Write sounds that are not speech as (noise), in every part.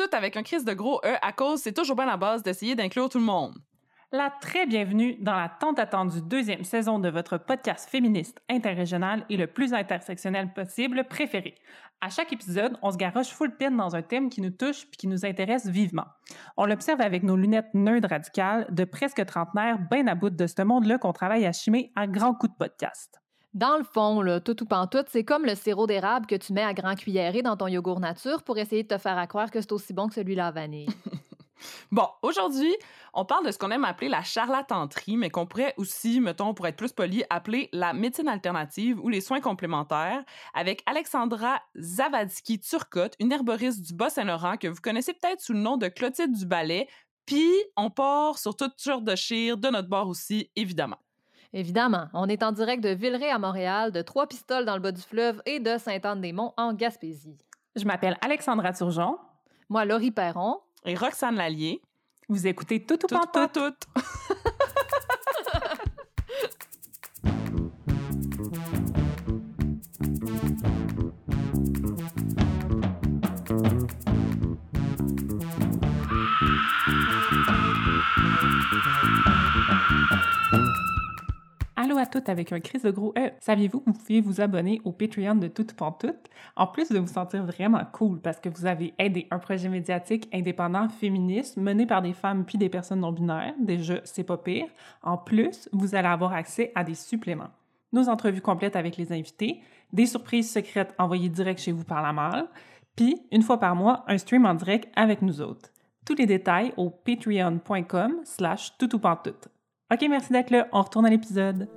Toutes avec un crise de gros E à cause, c'est toujours bien la base d'essayer d'inclure tout le monde. La très bienvenue dans la tant attendue deuxième saison de votre podcast féministe interrégional et le plus intersectionnel possible préféré. À chaque épisode, on se garoche full pin dans un thème qui nous touche puis qui nous intéresse vivement. On l'observe avec nos lunettes nerd radicales de presque trentenaire bien à bout de ce monde-là qu'on travaille à chimer à grands coups de podcast. Dans le fond, tout ou pantoute, c'est comme le sirop d'érable que tu mets à grand cuillerée dans ton yogourt nature pour essayer de te faire croire que c'est aussi bon que celui-là à vanille. (laughs) Bon, aujourd'hui, on parle de ce qu'on aime appeler la charlatanterie, mais qu'on pourrait aussi, mettons, pour être plus poli, appeler la médecine alternative ou les soins complémentaires, avec Alexandra Zavadsky-Turcotte, une herboriste du Bas-Saint-Laurent que vous connaissez peut-être sous le nom de Clotilde du Ballet. Puis, on part sur toute sorte de chire de notre bord aussi, évidemment. Évidemment, on est en direct de Villeray à Montréal, de Trois-Pistoles dans le bas du fleuve et de Sainte-Anne-des-Monts en Gaspésie. Je m'appelle Alexandra Turgeon. Moi, Laurie Perron. Et Roxane Lallier. Vous écoutez Tout ou Tout, pas tout, (laughs) toutes avec un crise de gros E. Saviez-vous que vous pouvez vous abonner au Patreon de Tout pour Tout, en plus de vous sentir vraiment cool parce que vous avez aidé un projet médiatique indépendant féministe mené par des femmes puis des personnes non binaires. Déjà, c'est pas pire. En plus, vous allez avoir accès à des suppléments. Nos entrevues complètes avec les invités, des surprises secrètes envoyées direct chez vous par la malle, puis une fois par mois, un stream en direct avec nous autres. Tous les détails au patreon.com slash toutoupantoute. OK, merci d'être là. On retourne à l'épisode.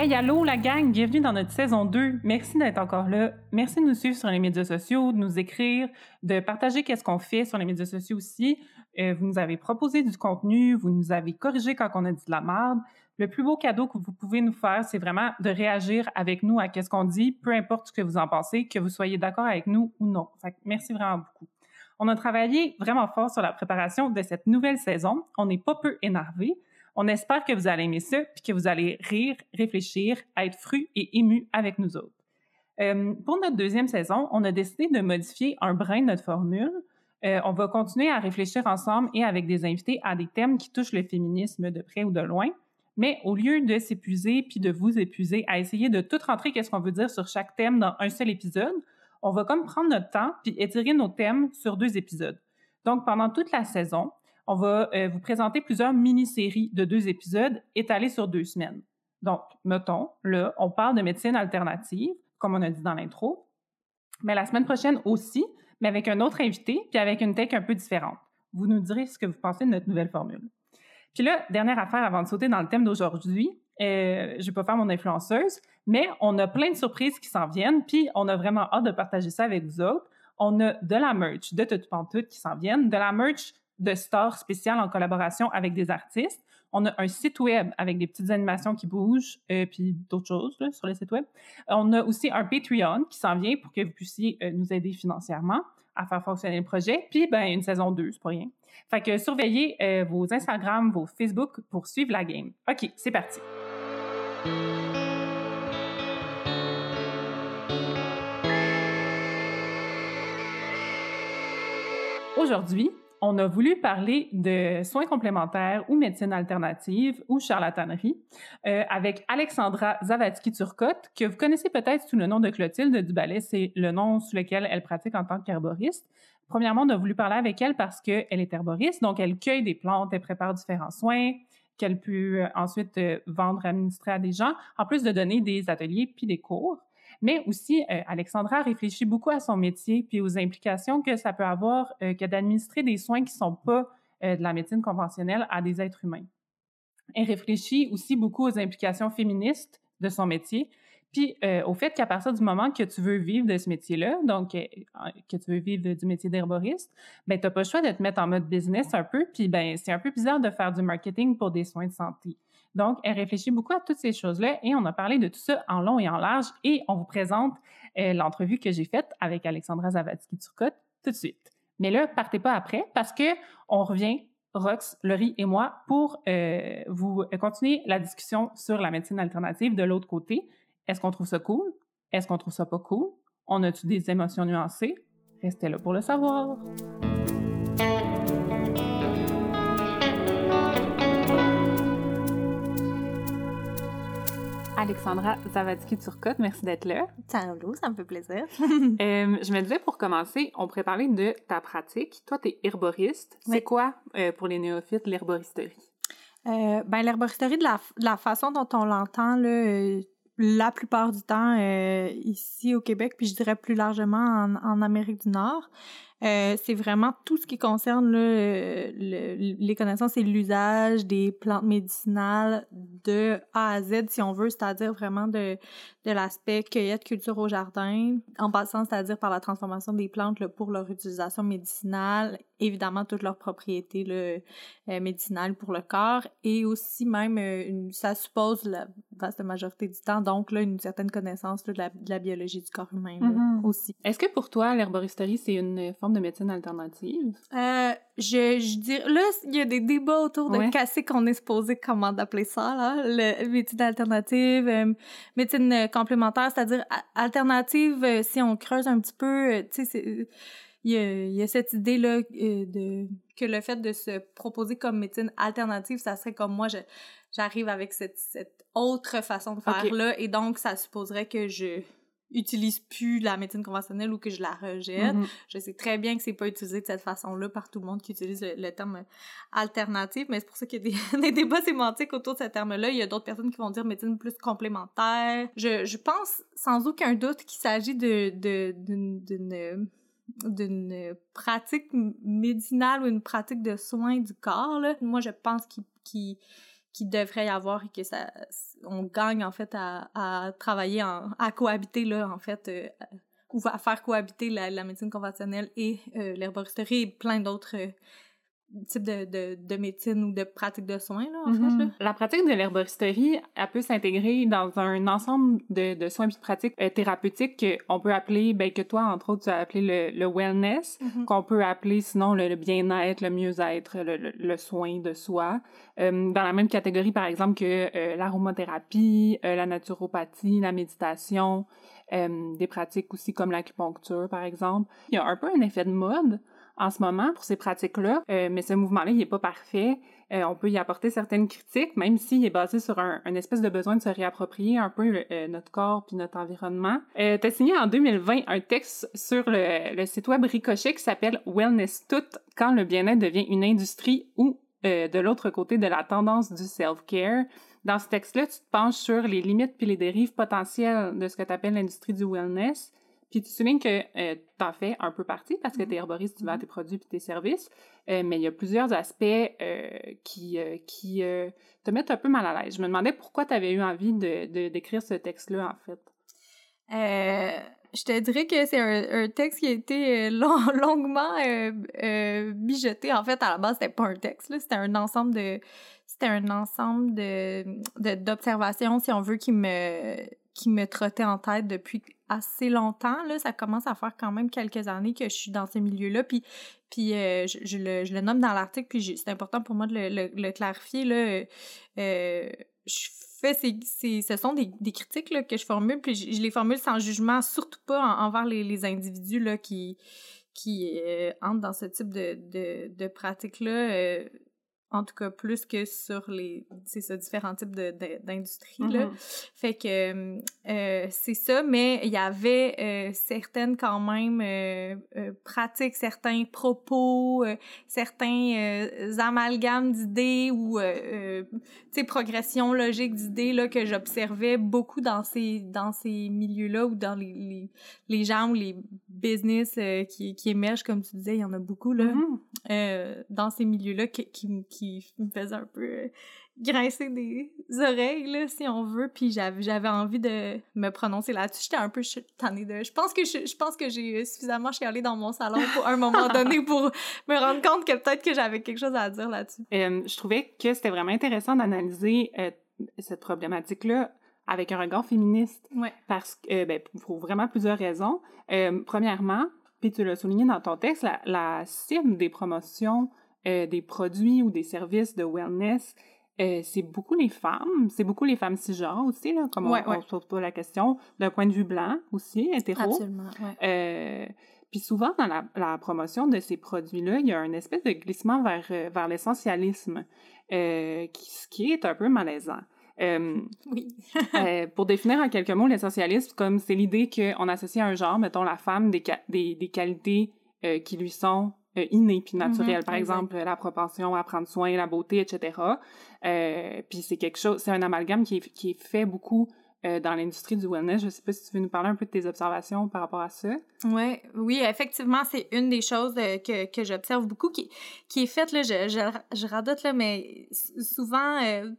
Hey, allô la gang, bienvenue dans notre saison 2. Merci d'être encore là. Merci de nous suivre sur les médias sociaux, de nous écrire, de partager qu'est-ce qu'on fait sur les médias sociaux aussi. Euh, vous nous avez proposé du contenu, vous nous avez corrigé quand on a dit de la merde. Le plus beau cadeau que vous pouvez nous faire, c'est vraiment de réagir avec nous à qu'est-ce qu'on dit, peu importe ce que vous en pensez, que vous soyez d'accord avec nous ou non. Merci vraiment beaucoup. On a travaillé vraiment fort sur la préparation de cette nouvelle saison. On n'est pas peu énervé. On espère que vous allez aimer ça, puis que vous allez rire, réfléchir, être fru et ému avec nous autres. Euh, pour notre deuxième saison, on a décidé de modifier un brin de notre formule. Euh, on va continuer à réfléchir ensemble et avec des invités à des thèmes qui touchent le féminisme de près ou de loin. Mais au lieu de s'épuiser puis de vous épuiser à essayer de tout rentrer qu'est-ce qu'on veut dire sur chaque thème dans un seul épisode, on va comme prendre notre temps puis étirer nos thèmes sur deux épisodes. Donc pendant toute la saison, on va euh, vous présenter plusieurs mini-séries de deux épisodes étalées sur deux semaines. Donc, mettons, là, on parle de médecine alternative, comme on a dit dans l'intro, mais la semaine prochaine aussi, mais avec un autre invité, puis avec une tech un peu différente. Vous nous direz ce que vous pensez de notre nouvelle formule. Puis là, dernière affaire avant de sauter dans le thème d'aujourd'hui, euh, je vais pas faire mon influenceuse, mais on a plein de surprises qui s'en viennent, puis on a vraiment hâte de partager ça avec vous autres. On a de la merch de Tout Pantoute qui s'en viennent, de la merch de stores spéciales en collaboration avec des artistes. On a un site web avec des petites animations qui bougent, euh, puis d'autres choses sur le site web. On a aussi un Patreon qui s'en vient pour que vous puissiez euh, nous aider financièrement à faire fonctionner le projet. Puis, ben, une saison 2, c'est pas rien. Fait que surveillez euh, vos Instagram, vos Facebook pour suivre la game. OK, c'est parti. Aujourd'hui, on a voulu parler de soins complémentaires ou médecine alternative ou charlatanerie euh, avec Alexandra Zavadsky-Turcotte, que vous connaissez peut-être sous le nom de Clotilde Duballet. C'est le nom sous lequel elle pratique en tant qu'herboriste. Premièrement, on a voulu parler avec elle parce qu'elle est herboriste, donc elle cueille des plantes, elle prépare différents soins qu'elle peut euh, ensuite euh, vendre, administrer à des gens, en plus de donner des ateliers puis des cours. Mais aussi, euh, Alexandra réfléchit beaucoup à son métier puis aux implications que ça peut avoir euh, que d'administrer des soins qui sont pas euh, de la médecine conventionnelle à des êtres humains. Elle réfléchit aussi beaucoup aux implications féministes de son métier, puis au fait qu'à partir du moment que tu veux vivre de ce métier-là, donc que tu veux vivre du métier d'herboriste, ben t'as pas le choix de te mettre en mode business un peu, puis ben c'est un peu bizarre de faire du marketing pour des soins de santé. Donc, elle réfléchit beaucoup à toutes ces choses-là et on a parlé de tout ça en long et en large et on vous présente euh, l'entrevue que j'ai faite avec Alexandra Zavadsky-Turcotte tout de suite. Mais là, partez pas après parce que on revient Rox, Laurie et moi pour euh, vous continuer la discussion sur la médecine alternative de l'autre côté. Est-ce qu'on trouve ça cool? Est-ce qu'on trouve ça pas cool? On a-tu des émotions nuancées? Restez là pour le savoir. Alexandra Zavadski-Turcotte, merci d'être là. Salut, ça me fait plaisir. (laughs) (laughs) Euh, je me disais pour commencer, on pourrait parler de ta pratique. Toi, tu es herboriste. C'est quoi, euh, pour les néophytes, l'herboristerie? Euh, ben, l'herboristerie, de la, de la, façon dont on l'entend, là, la plupart du temps ici au Québec, puis je dirais plus largement en, en Amérique du Nord, euh, c'est vraiment tout ce qui concerne le, les connaissances et l'usage des plantes médicinales de A à Z, si on veut, c'est-à-dire vraiment de, de l'aspect cueillette, culture au jardin, en passant, c'est-à-dire par la transformation des plantes pour leur utilisation médicinale, évidemment toutes leurs propriétés là, euh, médicinales pour le corps, et aussi même, euh, une, ça suppose la vaste majorité du temps, donc là, une certaine connaissance de, la, de, la, biologie du corps humain mm-hmm. aussi. Est-ce que pour toi, l'herboristerie, c'est une forme de médecine alternative? Euh, je, je dirais, là, il y a des débats autour de qu'est-ce qu'on est supposé comment d'appeler ça, là, le médecine alternative, euh, médecine complémentaire, c'est-à-dire alternative, si on creuse un petit peu, tu sais, il y a, y a, cette idée-là de que le fait de se proposer comme médecine alternative, ça serait comme moi, j'arrive avec cette, cette, autre façon de faire-là, et donc ça supposerait que je utilise plus la médecine conventionnelle ou que je la rejette. Mm-hmm. Je sais très bien que c'est pas utilisé de cette façon-là par tout le monde qui utilise le, terme alternatif, mais c'est pour ça qu'il y a (laughs) des, débats sémantiques autour de ce terme-là. Il y a d'autres personnes qui vont dire médecine plus complémentaire. Je, je pense sans aucun doute qu'il s'agit de, d'une d'une pratique médicinale ou une pratique de soins du corps. Moi, je pense qu'il devrait y avoir et que ça on gagne en fait à, travailler en, à cohabiter là en fait euh, ou à faire cohabiter la, la médecine conventionnelle et euh, l'herboristerie et plein d'autres euh, type de, de, de, médecine ou de pratique de soins, là, en fait. Là? Mm-hmm. La pratique de l'herboristerie, elle peut s'intégrer dans un ensemble de, de soins et de pratiques euh, thérapeutiques qu'on peut appeler, ben, que toi, entre autres, tu as appelé le, le wellness, mm-hmm. qu'on peut appeler sinon le, bien-être, le mieux-être, le, le, soin de soi. Euh, dans la même catégorie, par exemple, que euh, l'aromathérapie, euh, la naturopathie, la méditation, des pratiques aussi comme l'acupuncture, par exemple. Il y a un peu un effet de mode en ce moment pour ces pratiques-là, euh, mais ce mouvement-là, il n'est pas parfait. Euh, on peut y apporter certaines critiques, même s'il est basé sur un, espèce de besoin de se réapproprier un peu euh, notre corps puis notre environnement. Euh, tu as signé en 2020 un texte sur le, le site web Ricochet qui s'appelle Wellness Tout, quand le bien-être devient une industrie ou de l'autre côté de la tendance du self-care. Dans ce texte-là, tu te penches sur les limites puis les dérives potentielles de ce que tu appelles l'industrie du wellness. Puis tu soulignes que euh, tu en fais un peu partie parce que tu es mm-hmm. herboriste, tu vends mm-hmm. tes produits et tes services, euh, mais il y a plusieurs aspects euh, qui, euh, qui te mettent un peu mal à l'aise. Je me demandais pourquoi tu avais eu envie de, d'écrire ce texte-là, en fait. je te dirais que c'est un, un, texte qui a été (laughs) long, longuement mijoté. En fait, à la base, c'était pas un texte, c'était un ensemble de c'était un ensemble de d'observations, si on veut, qui me qui me trottait en tête depuis assez longtemps. Là, ça commence à faire quand même quelques années que je suis dans ce milieu-là. Puis, puis euh, je, le, je, le, nomme dans l'article, puis c'est important pour moi de le, clarifier. Là. Euh, je fais ce sont des, des critiques là, que je formule, puis je, les formule sans jugement, surtout pas envers les, les individus là, qui, qui euh, entrent dans ce type de, de, de pratique-là en tout cas plus que sur les c'est ça différents types de d'industries là mm-hmm. fait que euh, c'est ça mais il y avait euh, certaines quand même euh, euh pratiques certains propos euh, certains euh, amalgames d'idées ou tu sais progression logique d'idées là que j'observais beaucoup dans ces dans ces milieux là ou dans les, les, les gens ou les business qui qui émergent comme tu disais il y en a beaucoup là mm-hmm. dans ces milieux là qui, qui qui me faisait un peu euh, grincer des oreilles, là, si on veut. Puis j'avais envie de me prononcer là-dessus. J'étais un peu tannée de... Je pense que je, je pense que j'ai suffisamment chialé dans mon salon pour un moment (laughs) donné pour me rendre compte que peut-être que j'avais quelque chose à dire là-dessus. Euh, je trouvais que c'était vraiment intéressant d'analyser euh, cette problématique-là avec un regard féministe. Ouais. Parce que, ben, pour vraiment plusieurs raisons. premièrement, puis tu l'as souligné dans ton texte, la, la cible des promotions euh, des produits ou des services de wellness, euh, c'est beaucoup les femmes, c'est beaucoup les femmes cisgenres aussi, là, comme Ouais, on, ouais. on se pose pas la question, d'un point de vue blanc aussi, hétéro. Absolument, ouais. Euh, puis souvent, dans la, la promotion de ces produits-là, il y a un espèce de glissement vers, vers l'essentialisme, euh, qui, ce qui est un peu malaisant. Euh, (laughs) Oui. euh, pour définir en quelques mots l'essentialisme, comme c'est l'idée qu'on associe à un genre, mettons la femme, des, des, des qualités qui lui sont euh, innées puis naturelles. Mhm, Par exact. exemple, la propension à prendre soin, la beauté, etc. Euh, puis c'est quelque chose, c'est un amalgame qui est, qui est fait beaucoup euh, dans l'industrie du wellness. Je sais pas si tu veux nous parler un peu de tes observations par rapport à ça. Ouais, oui, effectivement, c'est une des choses euh, que, que j'observe beaucoup qui, qui est faite, là, je, je, je radote, là, mais souvent, euh,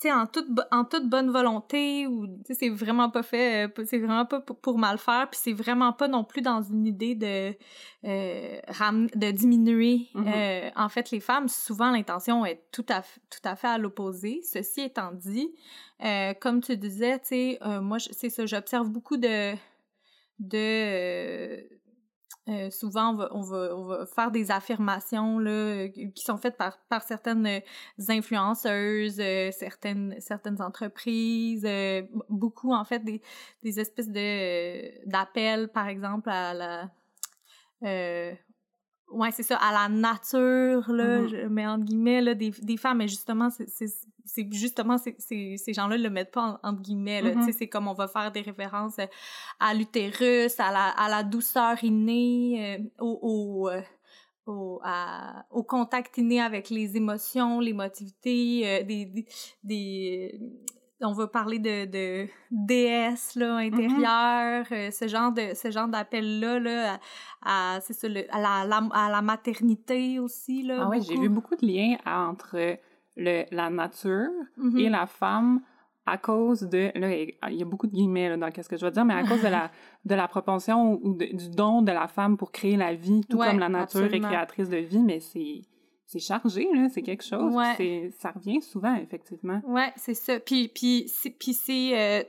tu sais, en toute, en toute bonne volonté, ou, tu sais, c'est vraiment pas fait, euh, c'est vraiment pas pour, pour mal faire, puis c'est vraiment pas non plus dans une idée de, euh, ram- de diminuer, Mhm. euh, en fait, les femmes. Souvent, l'intention est tout à, tout à fait à l'opposé. Ceci étant dit, euh, comme tu disais, tu sais, euh, moi, c'est ça, j'observe beaucoup de de euh, souvent on va, on va on va faire des affirmations là euh, qui sont faites par par certaines euh, influenceuses euh, certaines certaines entreprises beaucoup en fait des des espèces de d'appels par exemple à la Ouais, c'est ça, à la nature, là, Mhm. je mets entre guillemets, là, des, des femmes, mais justement, c'est c'est- c'est justement, c'est- c'est- ces gens-là le mettent pas en- entre guillemets, là, tu sais, c'est comme on va faire des références euh, à l'utérus, à la, à la douceur innée, euh, au, au, euh, au, à- au contact inné avec les émotions, l'émotivité, euh, des, des, des- on va parler de, de déesse là intérieure, euh, ce genre de ce genre d'appel là là à, à- c'est ça le- à la, la- à la maternité aussi là. Ah oui, j'ai vu beaucoup de liens entre le, la nature Mhm. et la femme à cause de là il y a beaucoup de guillemets là, dans ce que je veux dire mais à cause de la (laughs) de la propension ou de- du don de la femme pour créer la vie tout Ouais, comme la nature est créatrice de vie mais c'est c'est chargé là c'est quelque chose Ouais. ça revient souvent effectivement Ouais, c'est ça. Puis, puis, c'est, euh,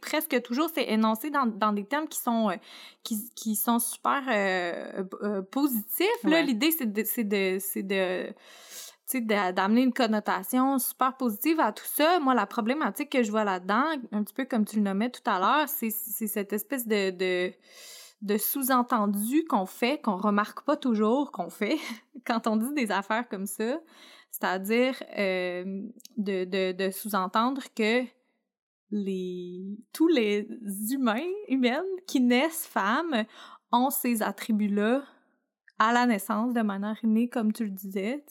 presque toujours, c'est énoncé dans, dans des termes qui sont, euh, qui, qui sont super euh, positifs. Là, Ouais. l'idée, c'est de, c'est de, d'amener une connotation super positive à tout ça. Moi, la problématique que je vois là-dedans, un petit peu comme tu le nommais tout à l'heure, c'est, c'est cette espèce de, de, de sous-entendu qu'on fait, qu'on remarque pas toujours qu'on fait (laughs) quand on dit des affaires comme ça. C'est-à-dire euh, de, de, de sous-entendre que les, tous les humains, humaines qui naissent femmes ont ces attributs-là à la naissance de manière innée, comme tu le disais.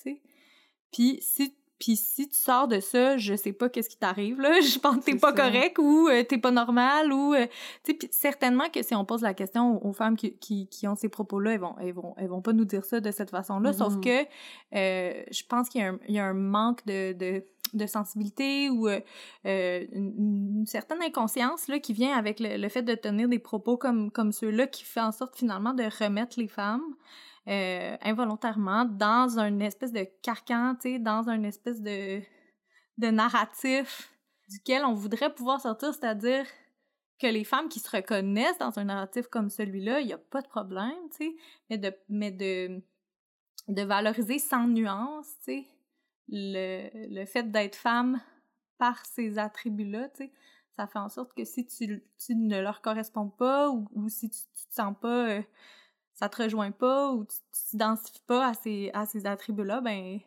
Puis si, puis si tu sors de ça, je sais pas qu'est-ce qui t'arrive, là. (laughs) Je pense que t'es pas ça. correct ou euh, t'es pas normal ou... euh, tu sais, certainement que si on pose la question aux, aux femmes qui, qui, qui ont ces propos-là, elles vont, elles, vont, elles vont pas nous dire ça de cette façon-là. Sauf que euh, je pense qu'il y, a un- il y a un manque de, de, de sensibilité ou euh, euh, une, une certaine inconscience là, qui vient avec le, le fait de tenir des propos comme, comme ceux-là qui fait en sorte finalement de remettre les femmes euh, involontairement dans une espèce de carcan, dans une espèce de, de narratif duquel on voudrait pouvoir sortir, c'est-à-dire que les femmes qui se reconnaissent dans un narratif comme celui-là, il n'y a pas de problème, tu sais, mais de, mais de, de valoriser sans nuance, tu sais, le, le fait d'être femme par ces attributs-là, tu sais, ça fait en sorte que si tu, tu ne leur corresponds pas ou, ou si tu, tu te sens pas, euh, ça te rejoint pas ou tu t'identifies pas à ces, à ces attributs-là, ben,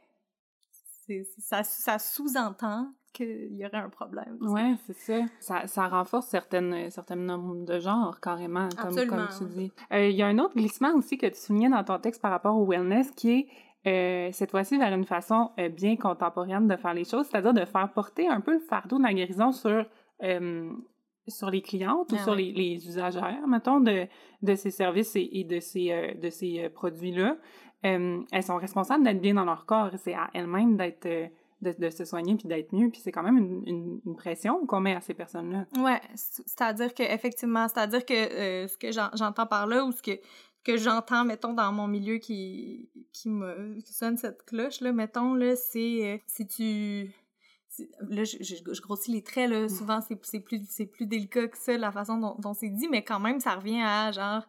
c'est, ça, ça sous-entend qu'il y aurait un problème. tu sais. Ouais, c'est ça. ça. Ça renforce certaines, certaines normes de genre, carrément, comme, Absolument, comme tu dis. Euh, Il y a un autre glissement aussi que tu soulignais dans ton texte par rapport au wellness qui est euh, cette fois-ci vers une façon euh, bien contemporaine de faire les choses, c'est-à-dire de faire porter un peu le fardeau de la guérison sur, euh, sur les clientes ou Ah sur les, les usagères, mettons, de, de ces services et, et de ces, euh, de ces euh, produits-là. Euh, elles sont responsables d'être bien dans leur corps. C'est à elles-mêmes d'être... euh, de, de se soigner puis d'être mieux puis c'est quand même une, une, une pression qu'on met à ces personnes-là. Ouais, c'est-à-dire que effectivement, c'est-à-dire que euh, ce que j'en- j'entends par là ou ce que que j'entends mettons dans mon milieu qui qui me qui sonne cette cloche là, mettons là, c'est euh, si tu là je, je, je grossis les traits là, souvent c'est c'est plus c'est plus délicat que ça la façon dont, dont c'est dit, mais quand même ça revient à genre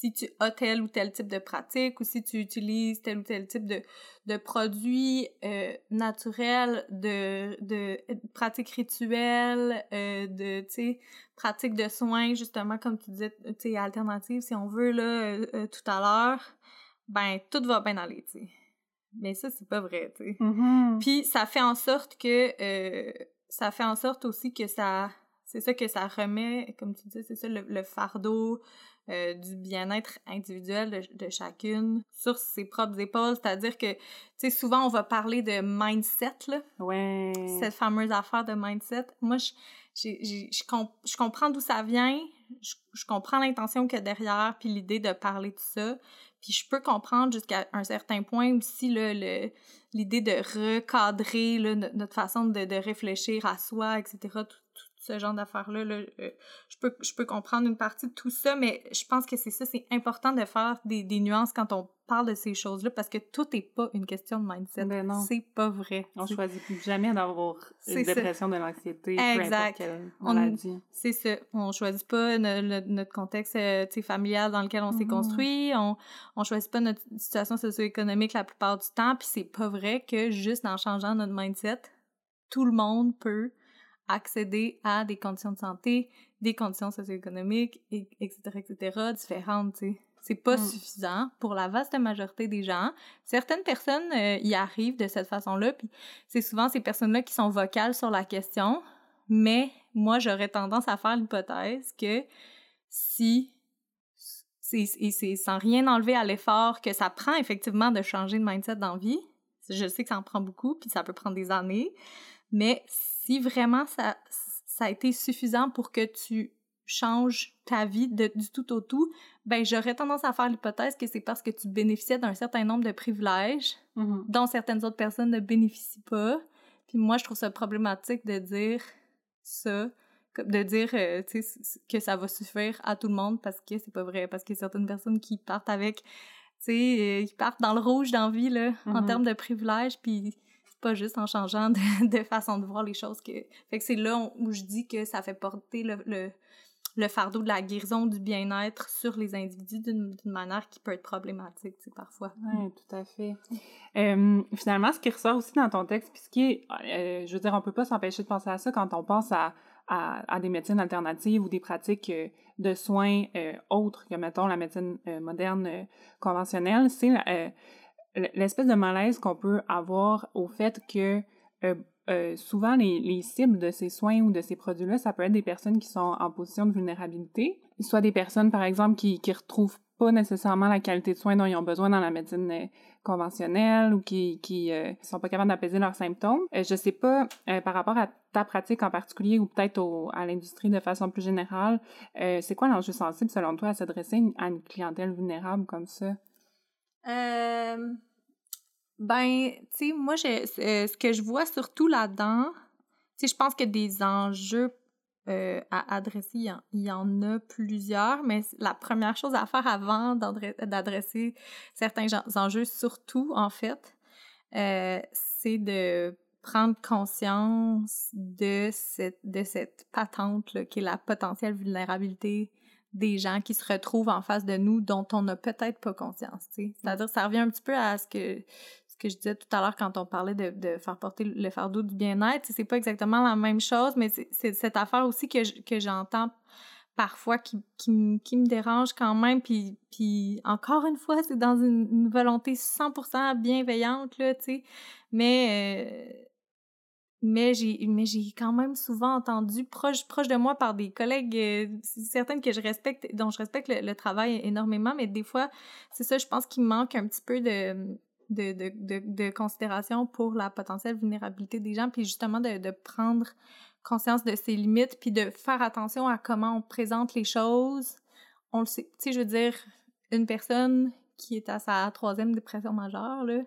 si tu as tel ou tel type de pratique ou si tu utilises tel ou tel type de, de produits euh, naturels, de, de, pratiques rituelles, euh, de, tu sais, pratiques de soins, justement, comme tu disais, tu sais, alternatives, si on veut, là, euh, euh, tout à l'heure, ben, tout va bien aller, tu sais. Mais ça, c'est pas vrai, tu sais. Mhm. Puis ça fait en sorte que euh, ça fait en sorte aussi que ça c'est ça que ça remet comme tu dis c'est ça le, le fardeau euh, du bien-être individuel de, de chacune sur ses propres épaules c'est-à-dire que tu sais souvent on va parler de mindset là Ouais. cette fameuse affaire de mindset moi je je comprends d'où ça vient je, je comprends l'intention qu'il y a derrière puis l'idée de parler de ça puis je peux comprendre jusqu'à un certain point aussi l'idée de recadrer notre façon de, de réfléchir à soi, etc. Tout, ce genre d'affaires-là. Là, euh, je, peux, je peux comprendre une partie de tout ça, mais je pense que c'est ça, c'est important de faire des, des nuances quand on parle de ces choses-là, parce que tout n'est pas une question de mindset. Ben. C'est pas vrai. On C'est- choisit jamais d'avoir une ça. dépression de l'anxiété, peu importe Exact. C'est ça. On choisit pas no- no- notre contexte euh, familial dans lequel on s'est Mhm. construit. On, on choisit pas notre situation socio-économique la plupart du temps. Puis c'est pas vrai que juste en changeant notre mindset, tout le monde peut accéder à des conditions de santé, des conditions socio-économiques, et- etc., etc., différentes, tu sais. C'est pas Mm. suffisant pour la vaste majorité des gens. Certaines personnes euh, y arrivent de cette façon-là, puis c'est souvent ces personnes-là qui sont vocales sur la question, mais moi, j'aurais tendance à faire l'hypothèse que si, et c'est sans rien enlever à l'effort que ça prend effectivement de changer de mindset dans la vie, je sais que ça en prend beaucoup, puis ça peut prendre des années, mais si vraiment ça, ça a été suffisant pour que tu changes ta vie de, du tout au tout, ben j'aurais tendance à faire l'hypothèse que c'est parce que tu bénéficiais d'un certain nombre de privilèges Mhm. dont certaines autres personnes ne bénéficient pas. Puis moi, je trouve ça problématique de dire ça, de dire euh, que ça va suffire à tout le monde parce que c'est pas vrai. Parce qu'il y a certaines personnes qui partent avec, tu sais, euh, qui partent dans le rouge dans la vie, là, en Mhm. termes de privilèges, puis c'est pas juste en changeant de, (laughs) de façon de voir les choses que... Fait que c'est là où- où je dis que ça fait porter le, le, le fardeau de la guérison, du bien-être sur les individus d'une manière qui peut être problématique, tu sais, parfois. Oui, tout à fait. Finalement, ce qui ressort aussi dans ton texte, puis ce qui est, euh, je veux dire, on peut pas s'empêcher de penser à ça quand on pense à, à, des médecines alternatives ou des pratiques euh, de soins euh, autres que, mettons, la médecine moderne conventionnelle, c'est l'espèce de malaise qu'on peut avoir au fait que euh, souvent les, les cibles de ces soins ou de ces produits-là, ça peut être des personnes qui sont en position de vulnérabilité, soit des personnes, par exemple, qui qui retrouvent pas nécessairement la qualité de soins dont ils ont besoin dans la médecine euh, conventionnelle ou qui qui euh, sont pas capables d'apaiser leurs symptômes. Euh, je sais pas par rapport à ta pratique en particulier ou peut-être à l'industrie de façon plus générale, c'est quoi l'enjeu sensible selon toi à s'adresser à une clientèle vulnérable comme ça? Ben, tu sais, moi, je, euh, ce que je vois surtout là-dedans, tu sais, je pense que des enjeux euh, à adresser, il y, en, il y en a plusieurs, mais la première chose à faire avant d'adre- d'adresser certains enjeux, surtout, en fait, euh, c'est de prendre conscience de cette, de cette patente là, qui est la potentielle vulnérabilité des gens qui se retrouvent en face de nous dont on n'a peut-être pas conscience. tu sais. C'est-à-dire, ça revient un petit peu à ce que, que je disais tout à l'heure quand on parlait de, de faire porter le fardeau du bien-être. C'est pas exactement la même chose, mais c'est cette affaire aussi que je- que j'entends parfois qui, qui, qui me dérange quand même. Puis, puis encore une fois, c'est dans une, volonté 100% bienveillante, là, tu sais. Mais... euh, mais j'ai quand même souvent entendu proche proche de moi par des collègues euh, certaines que je respecte dont je respecte le, le travail énormément mais des fois c'est ça je pense qu'il manque un petit peu de de, de, de, considération pour la potentielle vulnérabilité des gens puis justement de, de prendre conscience de ses limites puis de faire attention à comment on présente les choses on le sait tu sais je veux dire une personne qui est à sa troisième dépression majeure là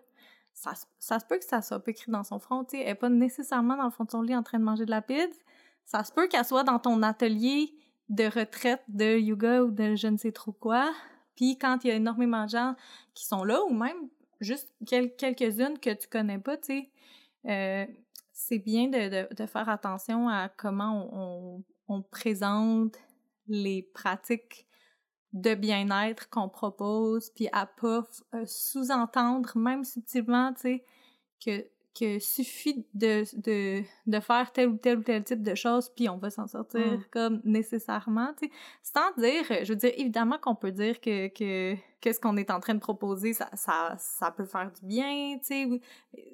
ça, ça se peut que ça soit pas écrit dans son front, tu sais, elle est pas nécessairement dans le fond de son lit en train de manger de la pizza. Ça se peut qu'elle soit dans ton atelier de retraite de yoga ou de je ne sais trop quoi. Puis quand il y a énormément de gens qui sont là, ou même juste quel- quelques-unes que tu connais pas, tu sais, euh, c'est bien de, faire attention à comment on présente les pratiques de bien-être qu'on propose, puis à pas euh, sous-entendre, même subtilement, tu sais, que que suffit de, de, de, faire tel ou tel ou tel type de choses, puis on va s'en sortir Mm. comme nécessairement, tu sais. Sans dire, je veux dire, évidemment qu'on peut dire que, que, que ce qu'on est en train de proposer, ça, ça, ça peut faire du bien, tu sais.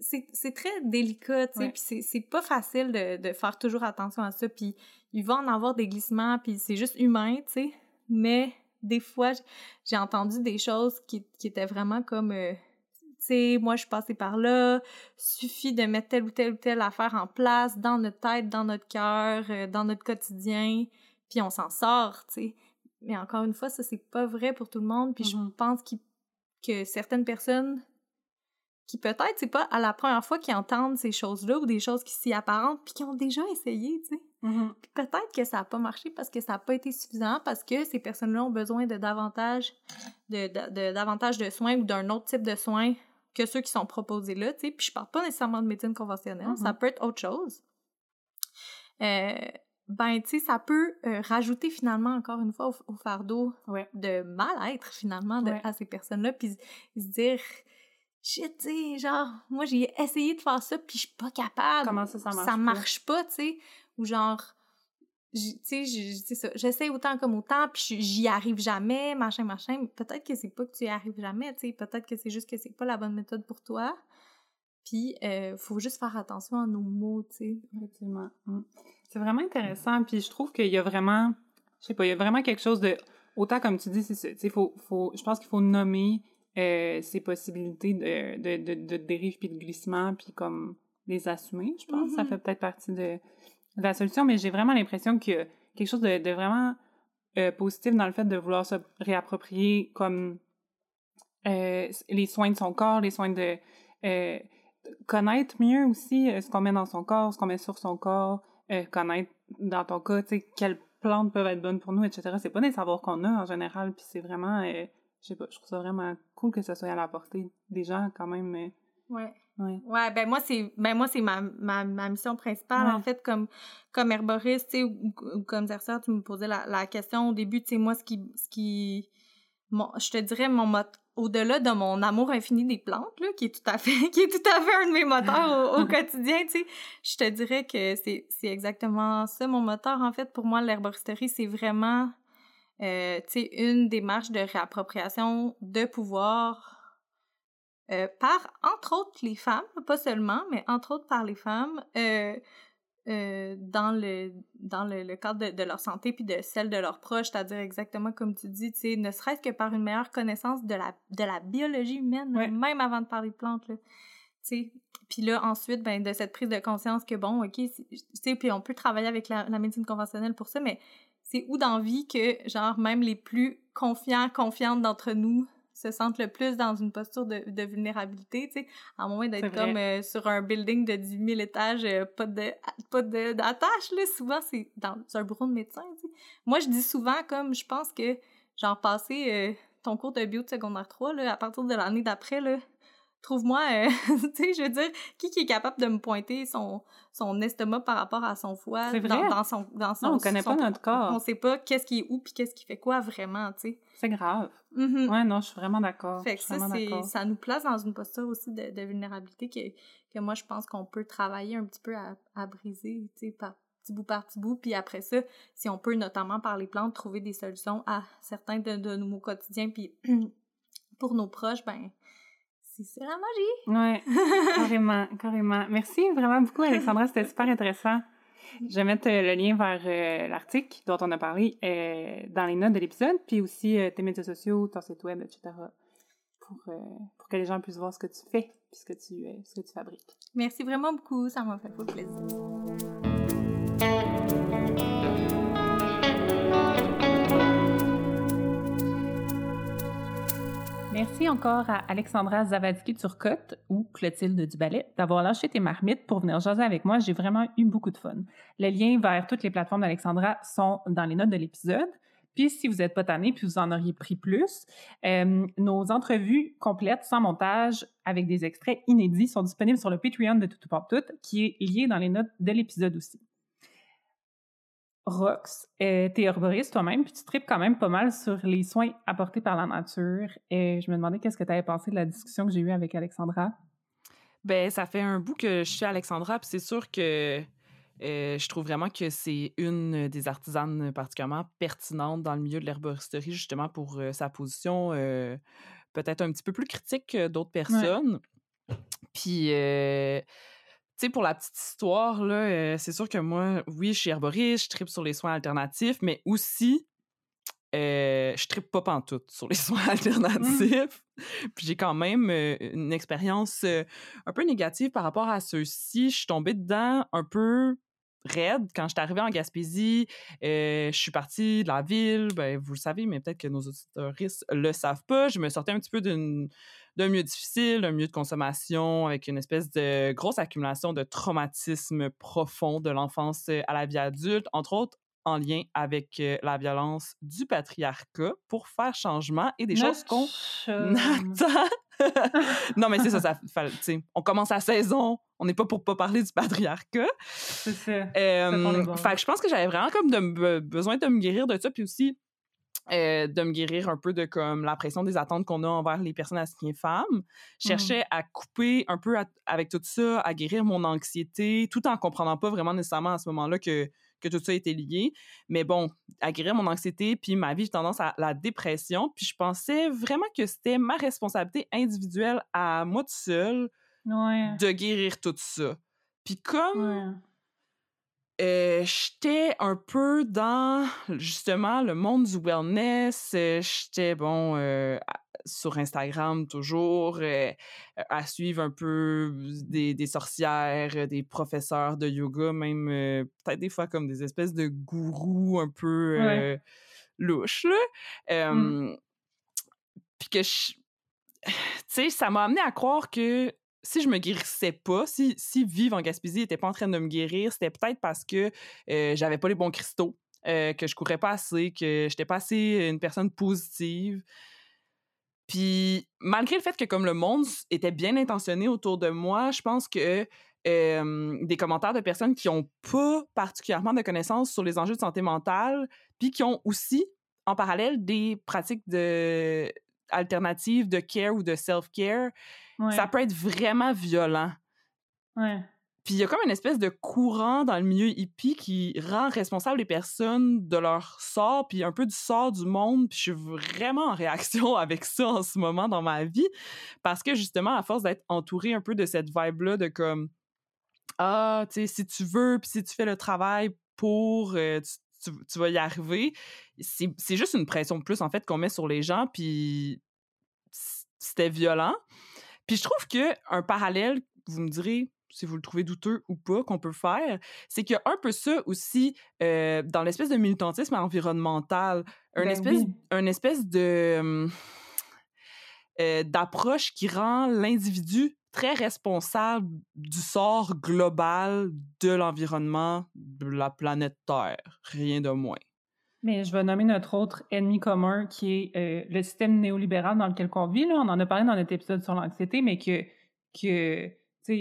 C'est c'est très délicat, tu sais, Ouais. puis c'est- c'est pas facile de, de faire toujours attention à ça, puis il va en avoir des glissements, puis c'est juste humain, tu sais. Mais des fois, j'ai entendu des choses qui, qui étaient vraiment comme... euh, moi, je suis passée par là, suffit de mettre telle ou telle ou telle affaire en place dans notre tête, dans notre cœur, euh, dans notre quotidien, puis on s'en sort, tu sais. Mais encore une fois, ça, c'est pas vrai pour tout le monde, puis je pense qu'il- que certaines personnes qui peut-être, c'est pas à la première fois qu'ils entendent ces choses-là ou des choses qui s'y apparentent, puis qui ont déjà essayé, tu sais. Puis peut-être que ça n'a pas marché parce que ça n'a pas été suffisant, parce que ces personnes-là ont besoin de davantage de, de, de- davantage de soins ou d'un autre type de soins que ceux qui sont proposés là, tu sais. Puis je parle pas nécessairement de médecine conventionnelle, Mhm. ça peut être autre chose. Euh, ben, tu sais, ça peut euh, rajouter finalement, encore une fois, au, au fardeau Ouais. de mal-être, finalement, de- Ouais. à ces personnes-là, puis se dire... Shit, tu sais, genre, moi, j'ai essayé de faire ça, puis je suis pas capable Comment ça, ça marche? ça pas? marche pas, tu sais, ou genre, j'essaie autant comme autant, puis j'y- arrive jamais, machin, machin, peut-être que c'est pas que tu y arrives jamais, tu sais, peut-être que c'est juste que c'est pas la bonne méthode pour toi, puis euh, faut juste faire attention à nos mots, tu sais. Effectivement. Mm. C'est vraiment intéressant. Puis je trouve qu'il y a vraiment, je sais pas, il y a vraiment quelque chose de, autant comme tu dis, c'est ça, tu sais, faut, faut, je pense qu'il faut nommer euh, ces possibilités de, de, de, de dérive puis de glissement, puis comme les assumer, je pense. Ça Mhm. fait peut-être partie de, la solution, mais j'ai vraiment l'impression a quelque chose de, vraiment euh, positif dans le fait de vouloir se réapproprier comme euh, les soins de son corps, les soins de euh, connaître mieux aussi ce qu'on met dans son corps, ce qu'on met sur son corps, connaître dans ton cas, tu sais, quelles plantes peuvent être bonnes pour nous, etc. C'est pas des savoirs qu'on a en général, puis c'est vraiment, je sais pas, je trouve ça vraiment cool que ça soit à la portée des gens quand même. Ouais. Ouais. Ouais, ben moi c'est ben moi c'est ma, ma, ma mission principale Ouais. en fait comme comme herboriste, tu sais ou, ou comme chercheur, tu me posais la, la question au début, tu sais moi ce qui ce qui mon, je te dirais mon mot au-delà de mon amour infini des plantes là, qui est tout à fait (laughs) qui est tout à fait un de mes moteurs au, au (laughs) quotidien, tu sais, je te dirais que c'est c'est exactement ça mon moteur en fait pour moi l'herboristerie, c'est vraiment euh, tu sais une démarche de réappropriation de pouvoir euh, par, entre autres, les femmes, pas seulement, mais entre autres par les femmes, euh, euh, dans, le, dans le, le cadre de, de leur santé puis de celle de leurs proches, c'est-à-dire exactement comme tu dis, tu sais, ne serait-ce que par une meilleure connaissance de la, de la biologie humaine, Ouais. même avant de parler de plantes, là. Tu sais, puis là, ensuite, ben, de cette prise de conscience que, bon, OK, tu sais, puis on peut travailler avec la, la médecine conventionnelle pour ça, mais c'est où dans la vie que, genre, même les plus confiants, confiantes d'entre nous se sentent le plus dans une posture de, de vulnérabilité, tu sais, à moins d'être comme euh, sur un building de 10 000 étages, euh, pas de pas de- d'attache, là, souvent, c'est dans un bureau de médecin, tu sais. Moi, je dis souvent, comme, je pense que, genre, passer euh, ton cours de bio de secondaire 3, là, à partir de l'année d'après, là, trouve-moi, euh, (laughs) tu sais, je veux dire, qui qui est capable de me pointer son, son estomac par rapport à son foie dans, dans son dans son Non, on connaît son- pas notre corps. On sait pas qu'est-ce qui est où puis qu'est-ce qui fait quoi vraiment, tu sais. C'est grave. Mhm. Ouais, non, je suis vraiment d'accord. Fait que ça, nous place dans une posture aussi de, de vulnérabilité que, que moi, je pense qu'on peut travailler un petit peu à, à briser, tu sais, par petit bout par petit bout. Puis après ça, si on peut, notamment par les plantes, trouver des solutions à certains de, de nos quotidiens, puis (clears throat) pour nos proches, ben, c'est, c'est la magie. Ouais, (laughs) carrément, carrément. Merci vraiment beaucoup, Alexandra. C'était super intéressant. Je vais mettre euh, le lien vers euh, l'article dont on a parlé euh, dans les notes de l'épisode, puis aussi tes médias sociaux, ton site web, etc. Pour, pour que les gens puissent voir ce que tu fais puis ce que tu, ce que tu fabriques. Merci vraiment beaucoup, ça m'a fait beaucoup plaisir. Merci encore à Alexandra Zavadski-Turcotte ou Clotilde Duballet d'avoir lâché tes marmites pour venir jaser avec moi. J'ai vraiment eu beaucoup de fun. Les liens vers toutes les plateformes d'Alexandra sont dans les notes de l'épisode. Puis si vous n'êtes pas tanné puis vous en auriez pris plus, euh, nos entrevues complètes sans montage avec des extraits inédits sont disponibles sur le Patreon de Tout Pour Tout qui est lié dans les notes de l'épisode aussi. Rox, euh, t'es herboriste toi-même, puis tu tripes quand même pas mal sur les soins apportés par la nature. Et je me demandais qu'est-ce que tu avais pensé de la discussion que j'ai eue avec Alexandra? Ben, ça fait un bout que je suis Alexandra, puis c'est sûr que euh, je trouve vraiment que c'est une des artisanes particulièrement pertinentes dans le milieu de l'herboristerie, justement pour euh, sa position euh, peut-être un petit peu plus critique que d'autres personnes. Puis, tu sais, pour la petite histoire, là, c'est sûr que moi, oui, je suis herboriste, je tripe sur les soins alternatifs, mais aussi, je tripe pas pantoute sur les (laughs) soins Mmh. alternatifs. Puis j'ai quand même une expérience un peu négative par rapport à ceux-ci. Je suis tombée dedans un peu raide quand je suis arrivée en Gaspésie. je suis partie de la ville, ben, vous le savez, mais peut-être que nos auditeurs le savent pas. Je me sortais un petit peu d'une d'un milieu difficile, d'un milieu de consommation avec une espèce de grosse accumulation de traumatismes profonds de l'enfance à la vie adulte, entre autres en lien avec euh, la violence du patriarcat pour faire changement et des choses qu'on attend. (laughs) non, mais c'est ça, ça (laughs) on commence la saison, on n'est pas pour pas parler du patriarcat. C'est ça. Euh, fait que je pense que j'avais vraiment comme de, besoin de me guérir de ça, puis aussi euh, de me guérir un peu de comme la pression des attentes qu'on a envers les personnes assignées femmes. Je Mmh. cherchais à couper un peu avec tout ça, à guérir mon anxiété, tout en comprenant pas vraiment nécessairement à ce moment-là que, que tout ça était lié. Mais bon, à guérir mon anxiété, puis ma vie, j'ai tendance à la dépression. Puis je pensais vraiment que c'était ma responsabilité individuelle à moi toute seule ouais. de guérir tout ça. Puis comme Ouais. Euh, j'étais un peu dans justement le monde du wellness. euh, j'étais bon euh, sur Instagram toujours euh, à suivre un peu des, des sorcières, des professeurs de yoga, même peut-être des fois comme des espèces de gourous un peu Ouais. louches. Là. Euh, Mm. Puis que je- (sighs) tu sais, ça m'a amené à croire que si je me guérissais pas, si, si vivre en Gaspésie n'était pas en train de me guérir, c'était peut-être parce que j'avais pas les bons cristaux, que je courais pas assez, que j'étais pas assez une personne positive. Puis malgré le fait que comme le monde était bien intentionné autour de moi, je pense que des commentaires de personnes qui ont pas particulièrement de connaissances sur les enjeux de santé mentale, puis qui ont aussi en parallèle des pratiques de alternatives de care ou de self-care, Ouais. ça peut être vraiment violent. Ouais. Puis il y a comme une espèce de courant dans le milieu hippie qui rend responsable les personnes de leur sort, puis un peu du sort du monde. Puis je suis vraiment en réaction (laughs) avec ça en ce moment dans ma vie, parce que justement, à force d'être entourée un peu de cette vibe-là de comme Ah, tu sais, si tu veux, puis si tu fais le travail pour, euh, tu, tu- tu vas y arriver. C'est juste une pression de plus, en fait, qu'on met sur les gens, puis c'était violent. Puis je trouve que un parallèle, vous me direz si vous le trouvez douteux ou pas, qu'on peut faire, c'est qu'il y a un peu ça aussi euh, dans l'espèce de militantisme environnemental, un Ben espèce, oui. espèce de euh, d'approche qui rend l'individu très responsable du sort global de l'environnement de la planète Terre, rien de moins. Mais je vais nommer notre autre ennemi commun qui est euh, le système néolibéral dans lequel on vit. Là. On en a parlé dans notre épisode sur l'anxiété, mais que, que